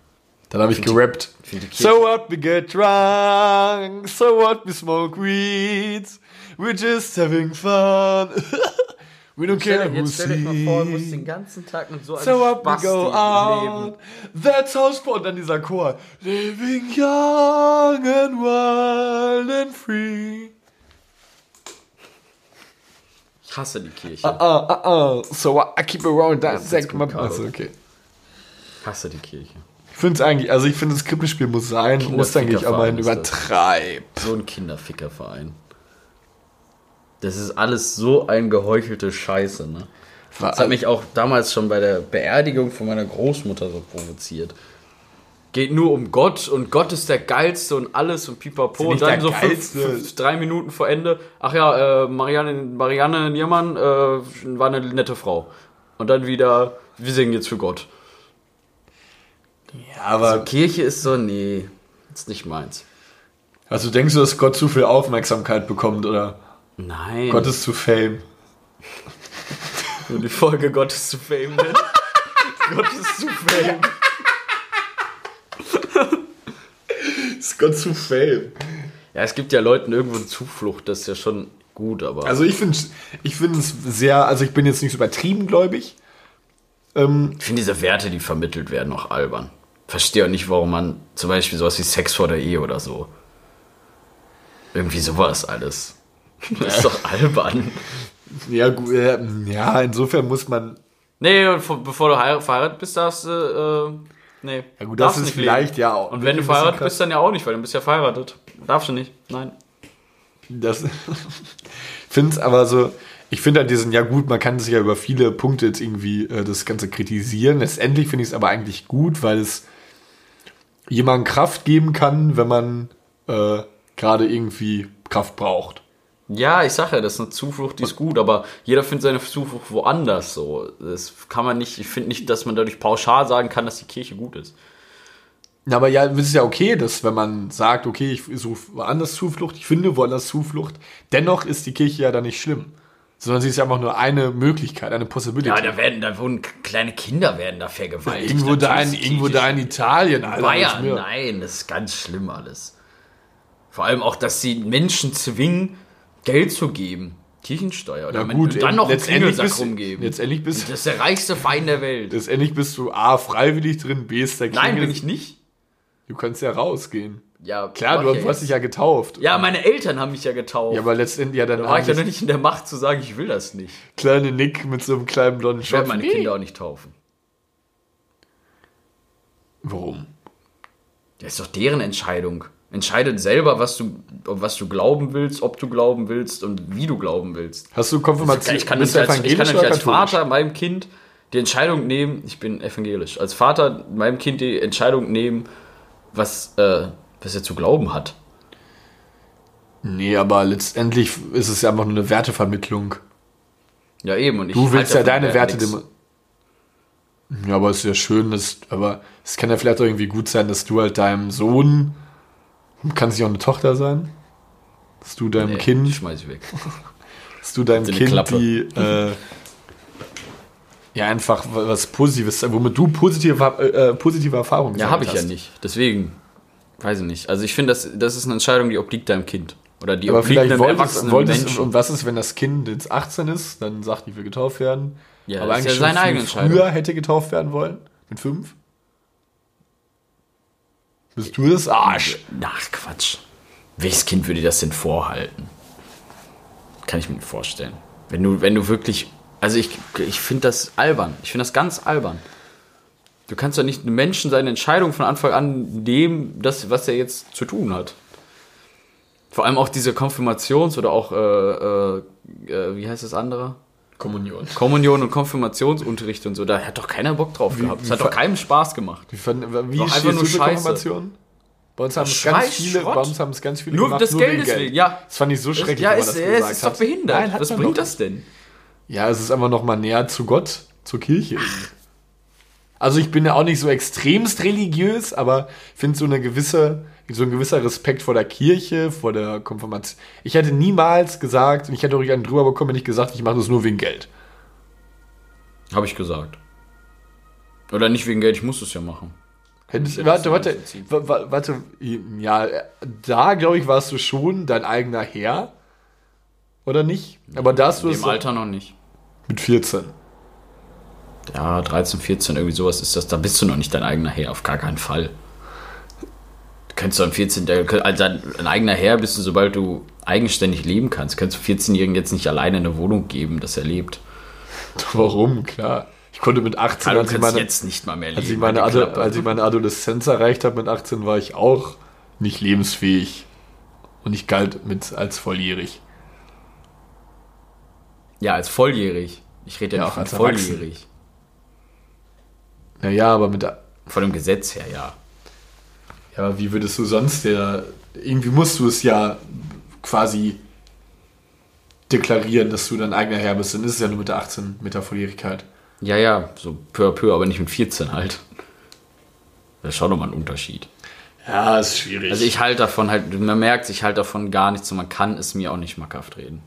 Dann habe ich gerappt. So what, we get drunk. So what, we smoke weeds. We're just having fun. we don't care who Jetzt stell euch mal vor, du musst den ganzen Tag mit so einem So what, we Spasti go out. That's how sport. Und dann dieser Chor. Living young and wild and free. Ich hasse die Kirche. Uh, uh, uh. So I keep around that. Sag mal, also, okay. Ich hasse die Kirche. Ich finde es eigentlich, also ich finde das Krippenspiel muss sein, muss dann gehe ich aber das. übertreib. So ein Kinderfickerverein. Das ist alles so ein geheuchelte Scheiße, ne? Das hat mich auch damals schon bei der Beerdigung von meiner Großmutter so provoziert. Geht nur um Gott und Gott ist der Geilste und alles und pipapo. Und dann so fünf, fünf, drei Minuten vor Ende. Ach ja, äh, Marianne, Marianne Niermann äh, war eine nette Frau. Und dann wieder, wir singen jetzt für Gott. Ja, aber Kirche ist so, nee, ist nicht meins. also denkst du, dass Gott zu viel Aufmerksamkeit bekommt oder Nein. Gott ist zu fame? Nur die Folge Gott ist zu Fame nennt. Gott ist zu Fame. Ist Gott zu fame? Ja, es gibt ja Leuten irgendwo eine Zuflucht, das ist ja schon gut, aber. Also ich finde ich es sehr, also ich bin jetzt nicht so übertrieben gläubig. Ähm, ich finde diese Werte, die vermittelt werden, auch albern. Verstehe auch nicht, warum man zum Beispiel sowas wie Sex vor der Ehe oder so. Irgendwie sowas alles. Das ist doch albern. ja, gu- äh, ja, insofern muss man, Nee, und vor- bevor du heir- verheiratet bist, darfst du. Äh, nee. ja gut, das ist vielleicht leben. ja auch. Und wenn du verheiratet bist, dann ja auch nicht, weil du bist ja verheiratet. Darfst du nicht. Nein. Das finde es aber so, ich finde halt diesen, ja gut, man kann sich ja über viele Punkte jetzt irgendwie äh, das Ganze kritisieren. Letztendlich finde ich es aber eigentlich gut, weil es jemandem Kraft geben kann, wenn man äh, gerade irgendwie Kraft braucht. Ja, ich sage ja, das ist eine Zuflucht, die ist gut, aber jeder findet seine Zuflucht woanders so. Das kann man nicht, ich finde nicht, dass man dadurch pauschal sagen kann, dass die Kirche gut ist. Na, aber ja, es ist ja okay, dass wenn man sagt, okay, ich suche woanders Zuflucht, ich finde woanders Zuflucht, dennoch ist die Kirche ja dann nicht schlimm. Sondern sie ist ja einfach nur eine Möglichkeit, eine Possibility. Ja, da werden, da wurden kleine Kinder werden da vergewaltigt. irgendwo da in, irgendwo da in Italien, Alter. Bayern, nein, das ist ganz schlimm alles. Vor allem auch, dass sie Menschen zwingen, Geld zu geben. Kirchensteuer. Oder Ja, mit- gut, und dann noch einen Klingelsack rumgeben. letztendlich bist, Das ist der reichste Verein der Welt. letztendlich bist du A, freiwillig drin, B, ist der Nein, Klingel- bin ich nicht. Du kannst ja rausgehen. Ja, Klar, du ich hast jetzt. dich ja getauft. Ja, meine Eltern haben mich ja getauft. Ja, aber letztendlich, ja, dann da war ich ja noch nicht in der Macht zu sagen, ich will das nicht. kleine Nick mit so einem kleinen blonden Ich werde Schopf. meine Kinder auch nicht taufen. Warum? Das ist doch deren Entscheidung. Entscheidet selber, was du, was du glauben willst, ob du glauben willst und wie du glauben willst. Hast du Konfirmation? Ich kann nicht als, ich kann nicht als? Vater meinem Kind die Entscheidung nehmen, ich bin evangelisch, als Vater meinem Kind die Entscheidung nehmen, was, äh, was er zu glauben hat. Nee, aber letztendlich ist es ja einfach nur eine Wertevermittlung. Ja, eben. Und ich Du willst halt ja deine Werte dem. Ja, aber es ist ja schön, dass, aber es kann ja vielleicht auch irgendwie gut sein, dass du halt deinem Sohn, kann es nicht auch eine Tochter sein? Dass du deinem Nee, Kind, schmeiß ich weg. dass du deinem Kind Klappe. die, äh, ja einfach was Positives, womit du positive, äh, positive Erfahrungen Ja, habe ich ja hast. nicht. Deswegen, weiß ich nicht. Also ich finde, das, das ist eine Entscheidung, die obliegt deinem Kind. Oder die Aber obliegt vielleicht einem wolltest, erwachsenen wolltest Menschen. und was ist, wenn das Kind jetzt 18 ist, dann sagt, ich will getauft werden. Ja, aber eigentlich ja seine eigene Entscheidung. früher hätte getauft werden wollen. Mit fünf? Bist du das Arsch? Ach, Quatsch. Welches Kind würde das denn vorhalten? Kann ich mir vorstellen. Wenn du, wenn du wirklich. Also ich, ich finde das albern. Ich finde das ganz albern. Du kannst doch nicht einem Menschen seine Entscheidung von Anfang an nehmen, das, was er jetzt zu tun hat. Vor allem auch diese Konfirmations- oder auch, äh, äh, äh, wie heißt das andere? Kommunion. Kommunion und Konfirmationsunterricht und so. Da hat doch keiner Bock drauf gehabt. Es hat doch keinem Spaß gemacht. Wie, fand- wie Doch einfach nur Scheiße. Konfirmation? Bei uns haben es ganz viele, bei uns haben es ganz viele Nur gemacht, des wegen Geldes Geld. willen, ja. Das fand ich so schrecklich, ja, ist, das es ist doch hat. behindert. Nein, Was bringt das denn? Ja, es ist einfach noch mal näher zu Gott, zur Kirche. Also ich bin ja auch nicht so extremst religiös, aber ich finde so eine gewisse, so ein gewisser Respekt vor der Kirche, vor der Konfirmation. Ich hätte niemals gesagt, und ich hätte auch nicht einen drüber bekommen, wenn ich gesagt, ich mache das nur wegen Geld. Habe ich gesagt. Oder nicht wegen Geld, ich muss es ja machen. Hättest, warte, warte, ist im wa- wa- warte, ja, da glaube ich warst du schon dein eigener Herr, oder nicht? Aber da hast du es dem Alter noch nicht. mit 14. Ja, 13, 14, irgendwie sowas ist das. Da bist du noch nicht dein eigener Herr, auf gar keinen Fall. Du kannst dann 14, der- also ein eigener Herr bist du, sobald du eigenständig leben kannst. Kannst du 14-Jährigen jetzt nicht alleine eine Wohnung geben, dass er lebt. Warum? Klar. Ich konnte mit 18, Also, du als ich meine, jetzt nicht mal mehr leben. Als ich, meine Ado als ich meine Adoleszenz erreicht habe mit 18, war ich auch nicht lebensfähig. Und ich galt mit als volljährig. ja, als volljährig. Ich rede ja, Ja, auch von als volljährig. Naja, aber mit. Ja, Von dem Gesetz her, ja. aber wie würdest du sonst der. Irgendwie musst du es ja quasi deklarieren, dass du dein eigener Herr bist. Dann ist es ja nur mit der 18, mit der Volljährigkeit. Ja, ja, so peu à peu, aber nicht mit 14 halt. Das ist schon nochmal ein Unterschied. Ja, ist schwierig. Also ich halte davon halt, man merkt, ich halte davon gar nichts und man kann es mir auch nicht schmackhaft reden.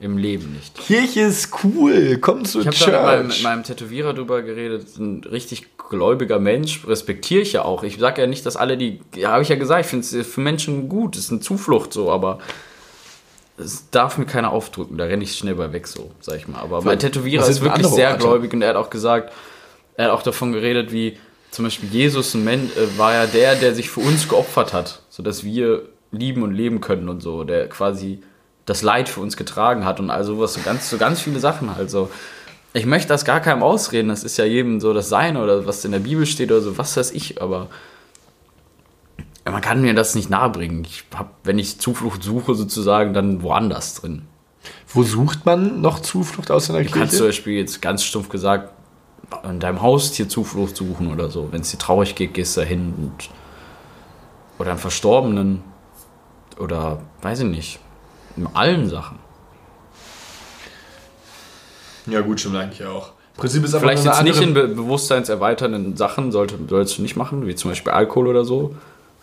Im Leben nicht. Kirche ist cool. Komm zu Ich habe Church. mit meinem, mit meinem Tätowierer drüber geredet, ein richtig gläubiger Mensch, respektiere ich ja auch. Ich sage ja nicht, dass alle die, ja, habe ich ja gesagt, ich finde es für Menschen gut, ist eine Zuflucht so, aber es darf mir keiner aufdrücken, da renne ich schnell bei weg so, sag ich mal. Aber mein Tätowierer ist wirklich sehr Orte? gläubig und er hat auch gesagt, er hat auch davon geredet, wie zum Beispiel Jesus ein Mensch, äh, war ja der, der sich für uns geopfert hat, sodass wir lieben und leben können und so, der quasi das Leid für uns getragen hat und all sowas, so ganz, so ganz viele Sachen halt so. Ich möchte das gar keinem ausreden, das ist ja jedem so das Seine oder was in der Bibel steht oder so, was weiß ich, aber man kann mir das nicht nahebringen. Ich hab, wenn ich Zuflucht suche, sozusagen, dann woanders drin. Wo sucht man noch Zuflucht aus einer Du kannst zum Kirche? Beispiel jetzt ganz stumpf gesagt in deinem Haustier Zuflucht suchen oder so. Wenn es dir traurig geht, gehst du da hin und oder einen Verstorbenen oder weiß ich nicht. In allen Sachen. Ja, gut, stimmt eigentlich auch. Prinzip ist Vielleicht jetzt nicht in be bewusstseinserweiternden Sachen sollte, solltest du nicht machen, wie zum Beispiel Alkohol oder so.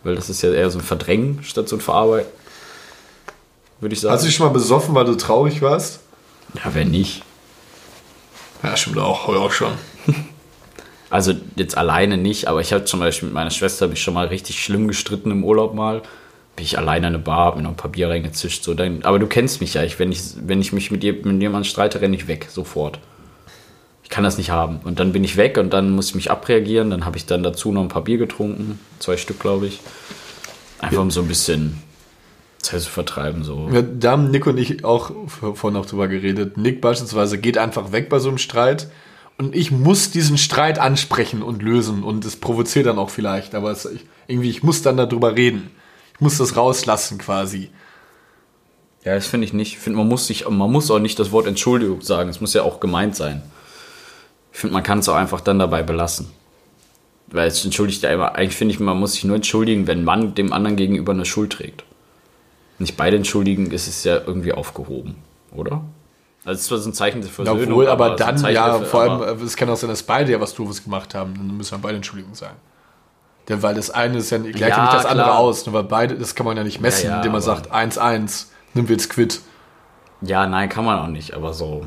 Weil das ist ja eher so ein Verdrängen statt so ein Verarbeiten. Würde ich sagen. Hast du dich schon mal besoffen, weil du traurig warst? ja, wenn nicht. Ja, stimmt auch, auch schon. Also jetzt alleine nicht, aber ich habe zum Beispiel mit meiner Schwester mich schon mal richtig schlimm gestritten im Urlaub mal. Bin ich alleine in eine Bar, hab mir noch ein paar Bier reingezischt. So. Dann, aber du kennst mich ja. Ich, wenn, ich, wenn ich mich mit, mit jemandem streite, renne ich weg, sofort. Ich kann das nicht haben. Und dann bin ich weg und dann muss ich mich abreagieren. Dann habe ich dann dazu noch ein paar Bier getrunken. Zwei Stück, glaube ich. Einfach um so ein bisschen Zeit zu vertreiben. So. Ja, da haben Nick und ich auch vor- vorhin noch drüber geredet. Nick beispielsweise geht einfach weg bei so einem Streit und ich muss diesen Streit ansprechen und lösen und es provoziert dann auch vielleicht, aber es, irgendwie, ich muss dann darüber reden. Ich muss das rauslassen quasi. Ja, das finde ich nicht. Ich finde, man muss sich, man muss auch nicht das Wort Entschuldigung sagen. Es muss ja auch gemeint sein. Ich finde, man kann es auch einfach dann dabei belassen. Weil es entschuldigt ja immer, eigentlich finde ich, man muss sich nur entschuldigen, wenn man dem anderen gegenüber eine Schuld trägt. Nicht beide entschuldigen, ist es ja irgendwie aufgehoben, oder? Also es ist zwar so ein Zeichen der Versöhnung. Obwohl, aber ein dann, ja, der- vor allem, aber- es kann auch sein, dass beide ja was Doofes gemacht haben. Dann müssen wir beide Entschuldigung sagen. Denn weil das eine ist ja, gleicht ja, nicht das andere klar. aus. Nur weil beide, das kann man ja nicht messen, Ja, ja, indem man sagt 1-1, nimm wir jetzt quitt. Ja, nein, kann man auch nicht, aber so.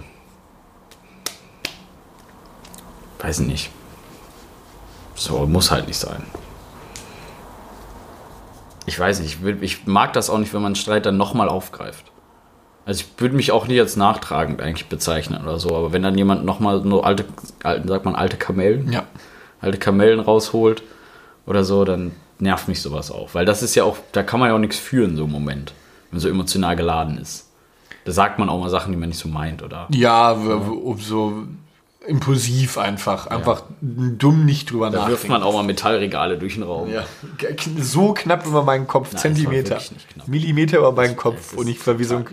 Weiß nicht. So, muss halt nicht sein. Ich weiß nicht, ich, ich mag das auch nicht, wenn man einen Streit dann nochmal aufgreift. Also ich würde mich auch nicht als nachtragend eigentlich bezeichnen oder so, aber wenn dann jemand nochmal nur alte, alte, sagt man alte Kamellen, Ja. alte Kamellen rausholt oder so, dann nervt mich sowas auch. Weil das ist ja auch, da kann man ja auch nichts führen, so im Moment, wenn so emotional geladen ist. Da sagt man auch mal Sachen, die man nicht so meint, oder? Ja, so impulsiv einfach. Einfach dumm nicht drüber Da wirft nachdenken. man auch mal Metallregale durch den Raum. Ja. So knapp über meinen Kopf, Nein, war Zentimeter. Millimeter über meinen Kopf. Und ich war wie so ein,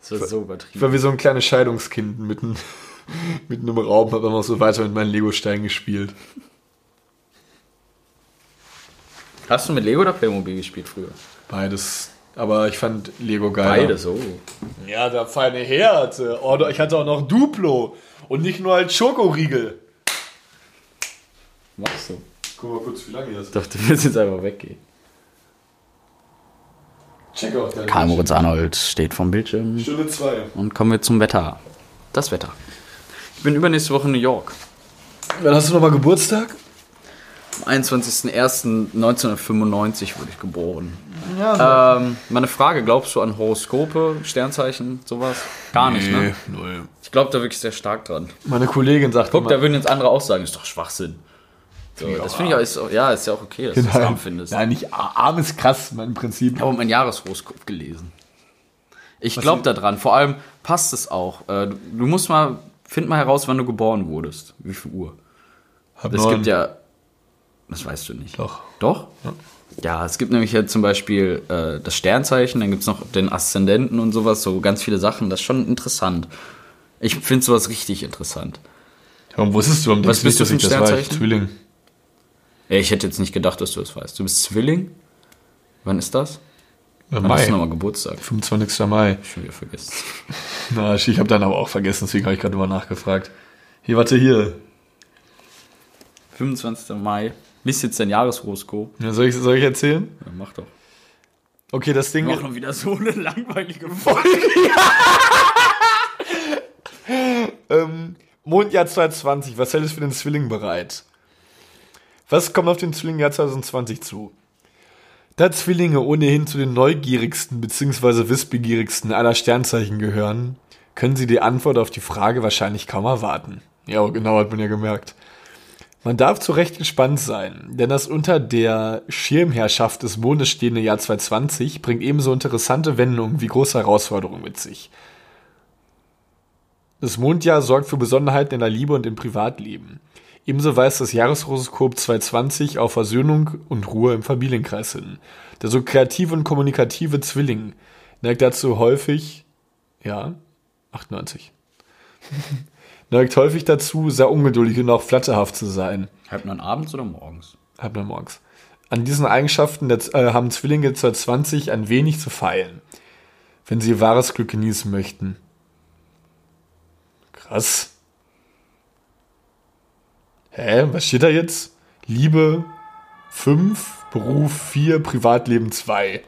Das wird so ich übertrieben. war wie so ein kleines Scheidungskind mitten, mitten im Raum, habe immer so weiter mit meinen Lego-Steinen gespielt. Hast du mit Lego oder Playmobil gespielt früher? Beides. Aber ich fand Lego geil. Beides, oh. Ja, der feine Herd. Oh, ich hatte auch noch Duplo. Und nicht nur als Schokoriegel. Machst du? Guck mal kurz, wie lange hier ist. Ich dachte, du willst jetzt einfach weggehen. Check out. der- Karl Moritz Arnold steht vom Bildschirm. Stunde zwei. Und kommen wir zum Wetter. Das Wetter. Ich bin übernächste Woche in New York. Wann hast du nochmal Geburtstag? Am 21.01.1995 wurde ich geboren. Ähm, meine Frage, glaubst du an Horoskope, Sternzeichen, sowas? Gar nicht, ne? null. Ich glaube da wirklich sehr stark dran. Meine Kollegin sagt Guck, immer, da würden jetzt andere auch sagen, ist doch Schwachsinn. So, das finde ich auch, ist, auch- ja, ist ja auch okay, dass du das arm findest. Nein, nicht arm ist krass, mein Prinzip. Ich habe mein Jahreshoroskop gelesen. Ich glaube da dran. Vor allem passt es auch. Äh, Du, du musst mal, find mal heraus, wann du geboren wurdest. Wie viel Uhr? Hab Es neun. gibt ja. Das weißt du nicht. Doch. Doch? Ja, es gibt nämlich ja zum Beispiel äh, das Sternzeichen, dann gibt es noch den Aszendenten und sowas, so ganz viele Sachen. Das ist schon interessant. Ich finde sowas richtig interessant. Warum wusstest du am Was bist du für ein das ich? Sternzeichen? Zwilling. Ja, ich hätte jetzt nicht gedacht, dass du das weißt. Du bist Zwilling? Wann ist das? Im Wann hast Mai. du nochmal Geburtstag? 25. Mai. Schon wieder vergessen. Na, ich habe dann aber auch vergessen, deswegen habe ich gerade mal nachgefragt. Hier, warte, hier. 25. Mai. Lies jetzt dein Jahreshoroskop. Ja, soll, ich, soll ich erzählen? Ja, mach doch. Okay, das Ding Wir ist. machen wieder so eine langweilige Folge. Ähm, Mondjahr 2020, was hält es für den Zwilling bereit? Was kommt auf den Zwillingjahr 2020 zu? Da Zwillinge ohnehin zu den neugierigsten bzw. wissbegierigsten aller Sternzeichen gehören, können sie die Antwort auf die Frage wahrscheinlich kaum erwarten. Ja, genau, hat man ja gemerkt. Man darf zu Recht gespannt sein, denn das unter der Schirmherrschaft des Mondes stehende Jahr 2020 bringt ebenso interessante Wendungen wie große Herausforderungen mit sich. Das Mondjahr sorgt für Besonderheiten in der Liebe und im Privatleben. Ebenso weist das Jahreshoroskop 2020 auf Versöhnung und Ruhe im Familienkreis hin. Der so kreative und kommunikative Zwilling neigt dazu häufig, ja, 98, neigt häufig dazu, sehr ungeduldig und auch flatterhaft zu sein. Halb neun abends oder morgens? Halb neun morgens. An diesen Eigenschaften der, äh, haben Zwillinge 2020 ein wenig zu feilen, wenn sie ihr wahres Glück genießen möchten. Krass. Hä, was steht da jetzt? Liebe 5, Beruf 4, Privatleben 2.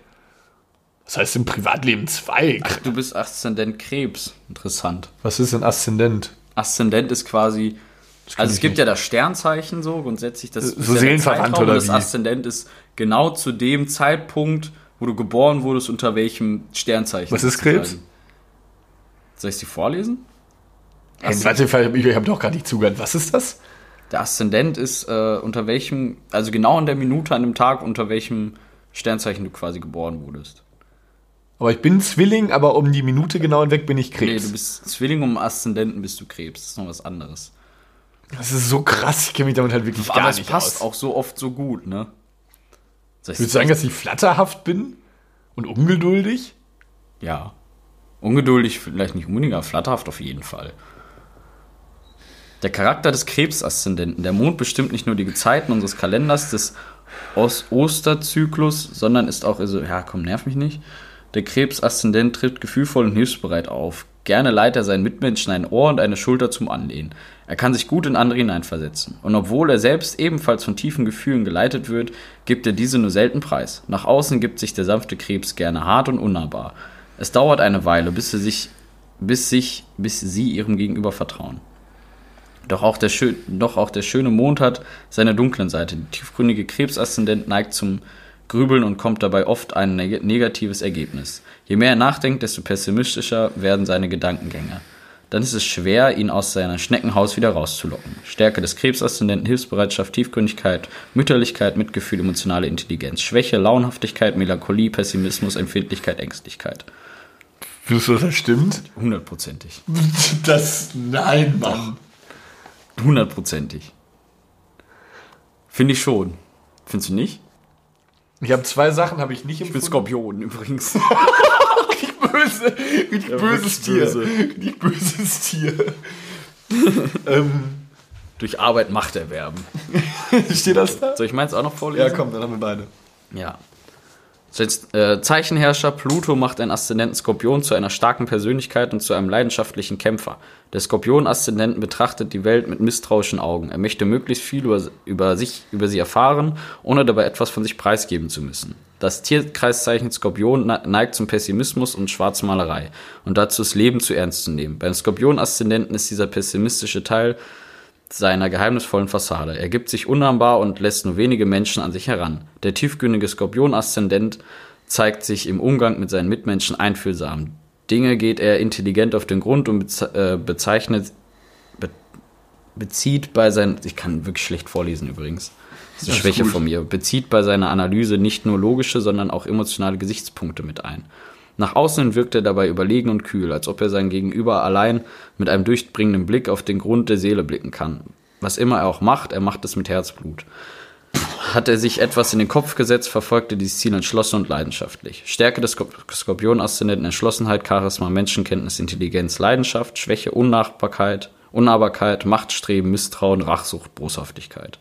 Was heißt denn Privatleben 2? Ach, du bist Aszendent Krebs. Interessant. Was ist ein Aszendent? Aszendent ist quasi. Also es gibt nicht. ja das Sternzeichen so grundsätzlich. Das So ist ja seelenverwandt Zeitraum, oder Das wie? Aszendent ist genau zu dem Zeitpunkt, wo du geboren wurdest, unter welchem Sternzeichen. Was ist Krebs? Soll ich sie vorlesen? Hey, warte, ich habe doch gar nicht zugehört. Was ist das? Der Aszendent ist äh, unter welchem, also genau in der Minute an dem Tag, unter welchem Sternzeichen du quasi geboren wurdest. Aber ich bin Zwilling, aber um die Minute genau hinweg bin ich Nee, Krebs. du bist Zwilling um Aszendenten bist du Krebs. Das ist noch was anderes. das ist so krass, ich kenne mich damit halt wirklich Aber gar es nicht passt aus. auch so oft so gut, ne? Soll Würdest du sagen, dass ich flatterhaft bin? Und ungeduldig? Ja. Ungeduldig, vielleicht nicht unbedingt, aber flatterhaft auf jeden Fall. Der Charakter des Krebsaszendenten. Der Mond bestimmt nicht nur die Gezeiten unseres Kalenders des Os- Osterzyklus, sondern ist auch, also, ja, komm, nerv mich nicht. Der Krebsaszendent tritt gefühlvoll und hilfsbereit auf. Gerne leiht er seinen Mitmenschen ein Ohr und eine Schulter zum Anlehnen. Er kann sich gut in andere hineinversetzen. Und obwohl er selbst ebenfalls von tiefen Gefühlen geleitet wird, gibt er diese nur selten preis. Nach außen gibt sich der sanfte Krebs gerne hart und unnahbar. Es dauert eine Weile, bis sie sich, bis sich, bis sie ihrem Gegenüber vertrauen. Doch auch, der schön, doch auch der schöne Mond hat seine dunklen Seite. Die tiefgründige Krebsaszendent neigt zum Grübeln und kommt dabei oft ein neg negatives Ergebnis. Je mehr er nachdenkt, desto pessimistischer werden seine Gedankengänge. Dann ist es schwer, ihn aus seinem Schneckenhaus wieder rauszulocken. Stärke des Krebsaszendenten, Hilfsbereitschaft, Tiefgründigkeit, Mütterlichkeit, Mitgefühl, emotionale Intelligenz, Schwäche, Launhaftigkeit, Melancholie, Pessimismus, Empfindlichkeit, Ängstlichkeit. Findest du, das stimmt? Hundertprozentig. Das, nein, Mann. Hundertprozentig. Finde ich schon. Findest du nicht? Ich habe zwei Sachen, habe ich nicht Ich bin empfunden. Skorpion übrigens. Richtig böse, richtig Ja, böses Tier. böse. Richtig böses Tier. ähm, Durch Arbeit Macht erwerben. steht das da? Soll ich meins auch noch vorlesen? Ja, komm, dann haben wir beide. Ja. Jetzt, äh, Zeichenherrscher Pluto macht einen Aszendenten Skorpion zu einer starken Persönlichkeit und zu einem leidenschaftlichen Kämpfer. Der Skorpion-Aszendenten betrachtet die Welt mit misstrauischen Augen. Er möchte möglichst viel über, über, sich, über sie erfahren, ohne dabei etwas von sich preisgeben zu müssen. Das Tierkreiszeichen Skorpion ne- neigt zum Pessimismus und Schwarzmalerei und dazu das Leben zu ernst zu nehmen. Beim Skorpion-Aszendenten ist dieser pessimistische Teil seiner geheimnisvollen Fassade. Er gibt sich unnahbar und lässt nur wenige Menschen an sich heran. Der tiefgründige Skorpion-Aszendent zeigt sich im Umgang mit seinen Mitmenschen einfühlsam. Dinge geht er intelligent auf den Grund und beze äh, bezeichnet, be bezieht bei seinen, ich kann wirklich schlecht vorlesen übrigens, das ist eine Schwäche von mir, bezieht bei seiner Analyse nicht nur logische, sondern auch emotionale Gesichtspunkte mit ein. Nach außen wirkt er dabei überlegen und kühl, als ob er sein Gegenüber allein mit einem durchdringenden Blick auf den Grund der Seele blicken kann. Was immer er auch macht, er macht es mit Herzblut. Hat er sich etwas in den Kopf gesetzt, verfolgt er dieses Ziel entschlossen und leidenschaftlich. Stärke des Skor- Skorpion-Aszendenten Entschlossenheit, Charisma, Menschenkenntnis, Intelligenz, Leidenschaft, Schwäche, Unnachbarkeit, Unnahbarkeit, Machtstreben, Misstrauen, Rachsucht, Boshaftigkeit.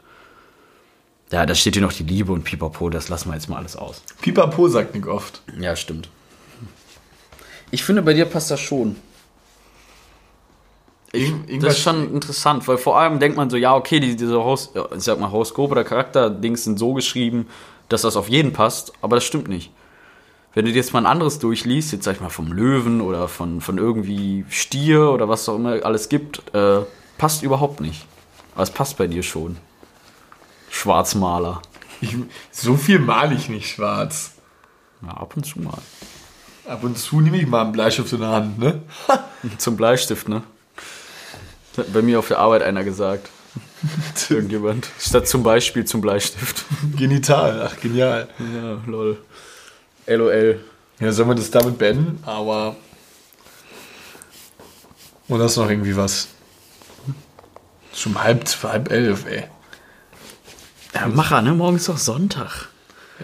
Ja, da steht hier noch die Liebe und Pipapo, das lassen wir jetzt mal alles aus. Pipapo sagt Nick oft. Ja, stimmt. Ich finde, bei dir passt das schon. Irgend- Das ist schon interessant, weil vor allem denkt man so, ja, okay, die, diese Horos ja, ich sag mal, Horoskop oder Charakter-Dings sind so geschrieben, dass das auf jeden passt, aber das stimmt nicht. Wenn du dir jetzt mal ein anderes durchliest, jetzt sag ich mal vom Löwen oder von, von irgendwie Stier oder was auch immer alles gibt, äh, passt überhaupt nicht. Aber es passt bei dir schon. Schwarzmaler. Ich, so viel male ich nicht schwarz. Ja, ab und zu mal. Ab und zu nehme ich mal einen Bleistift in der Hand, ne? Zum Bleistift, ne? Das hat bei mir auf der Arbeit einer gesagt. Irgendjemand. Statt zum Beispiel zum Bleistift. Genital, ach genial. Ja, lol. LOL. Ja, sollen wir das damit beenden? Aber. Oder ist noch irgendwie was? Schon halb, halb elf, ey. Ja, Macher, ne? Morgen ist doch Sonntag.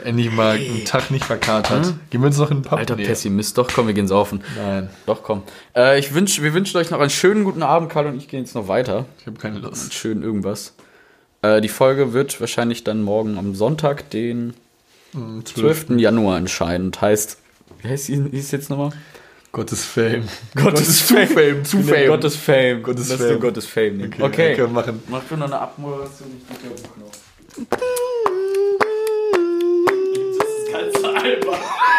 Endlich mal einen Tag nicht verkatert. Gehen wir uns noch in den Pub? Alter Nee. Pessimist. Doch, komm, wir gehen saufen. Nein, Doch, komm. Äh, ich wünsch, wir wünschen euch noch einen schönen guten Abend, Karl und ich gehen jetzt noch weiter. ich habe keine Lust. Schön irgendwas. Äh, die Folge wird wahrscheinlich dann morgen am Sonntag, den 12. Januar entscheidend. Heißt, wie heißt die hieß jetzt nochmal? Gottes Fame. Gottes zu Fame. Zu Fame. Gottes Fame. Gottes Lass Fame. Gottes Fame nehmen. Okay, Okay. wir machen. Mach du noch eine Abmoderation. Ich drücke auf den Knopf. あれば。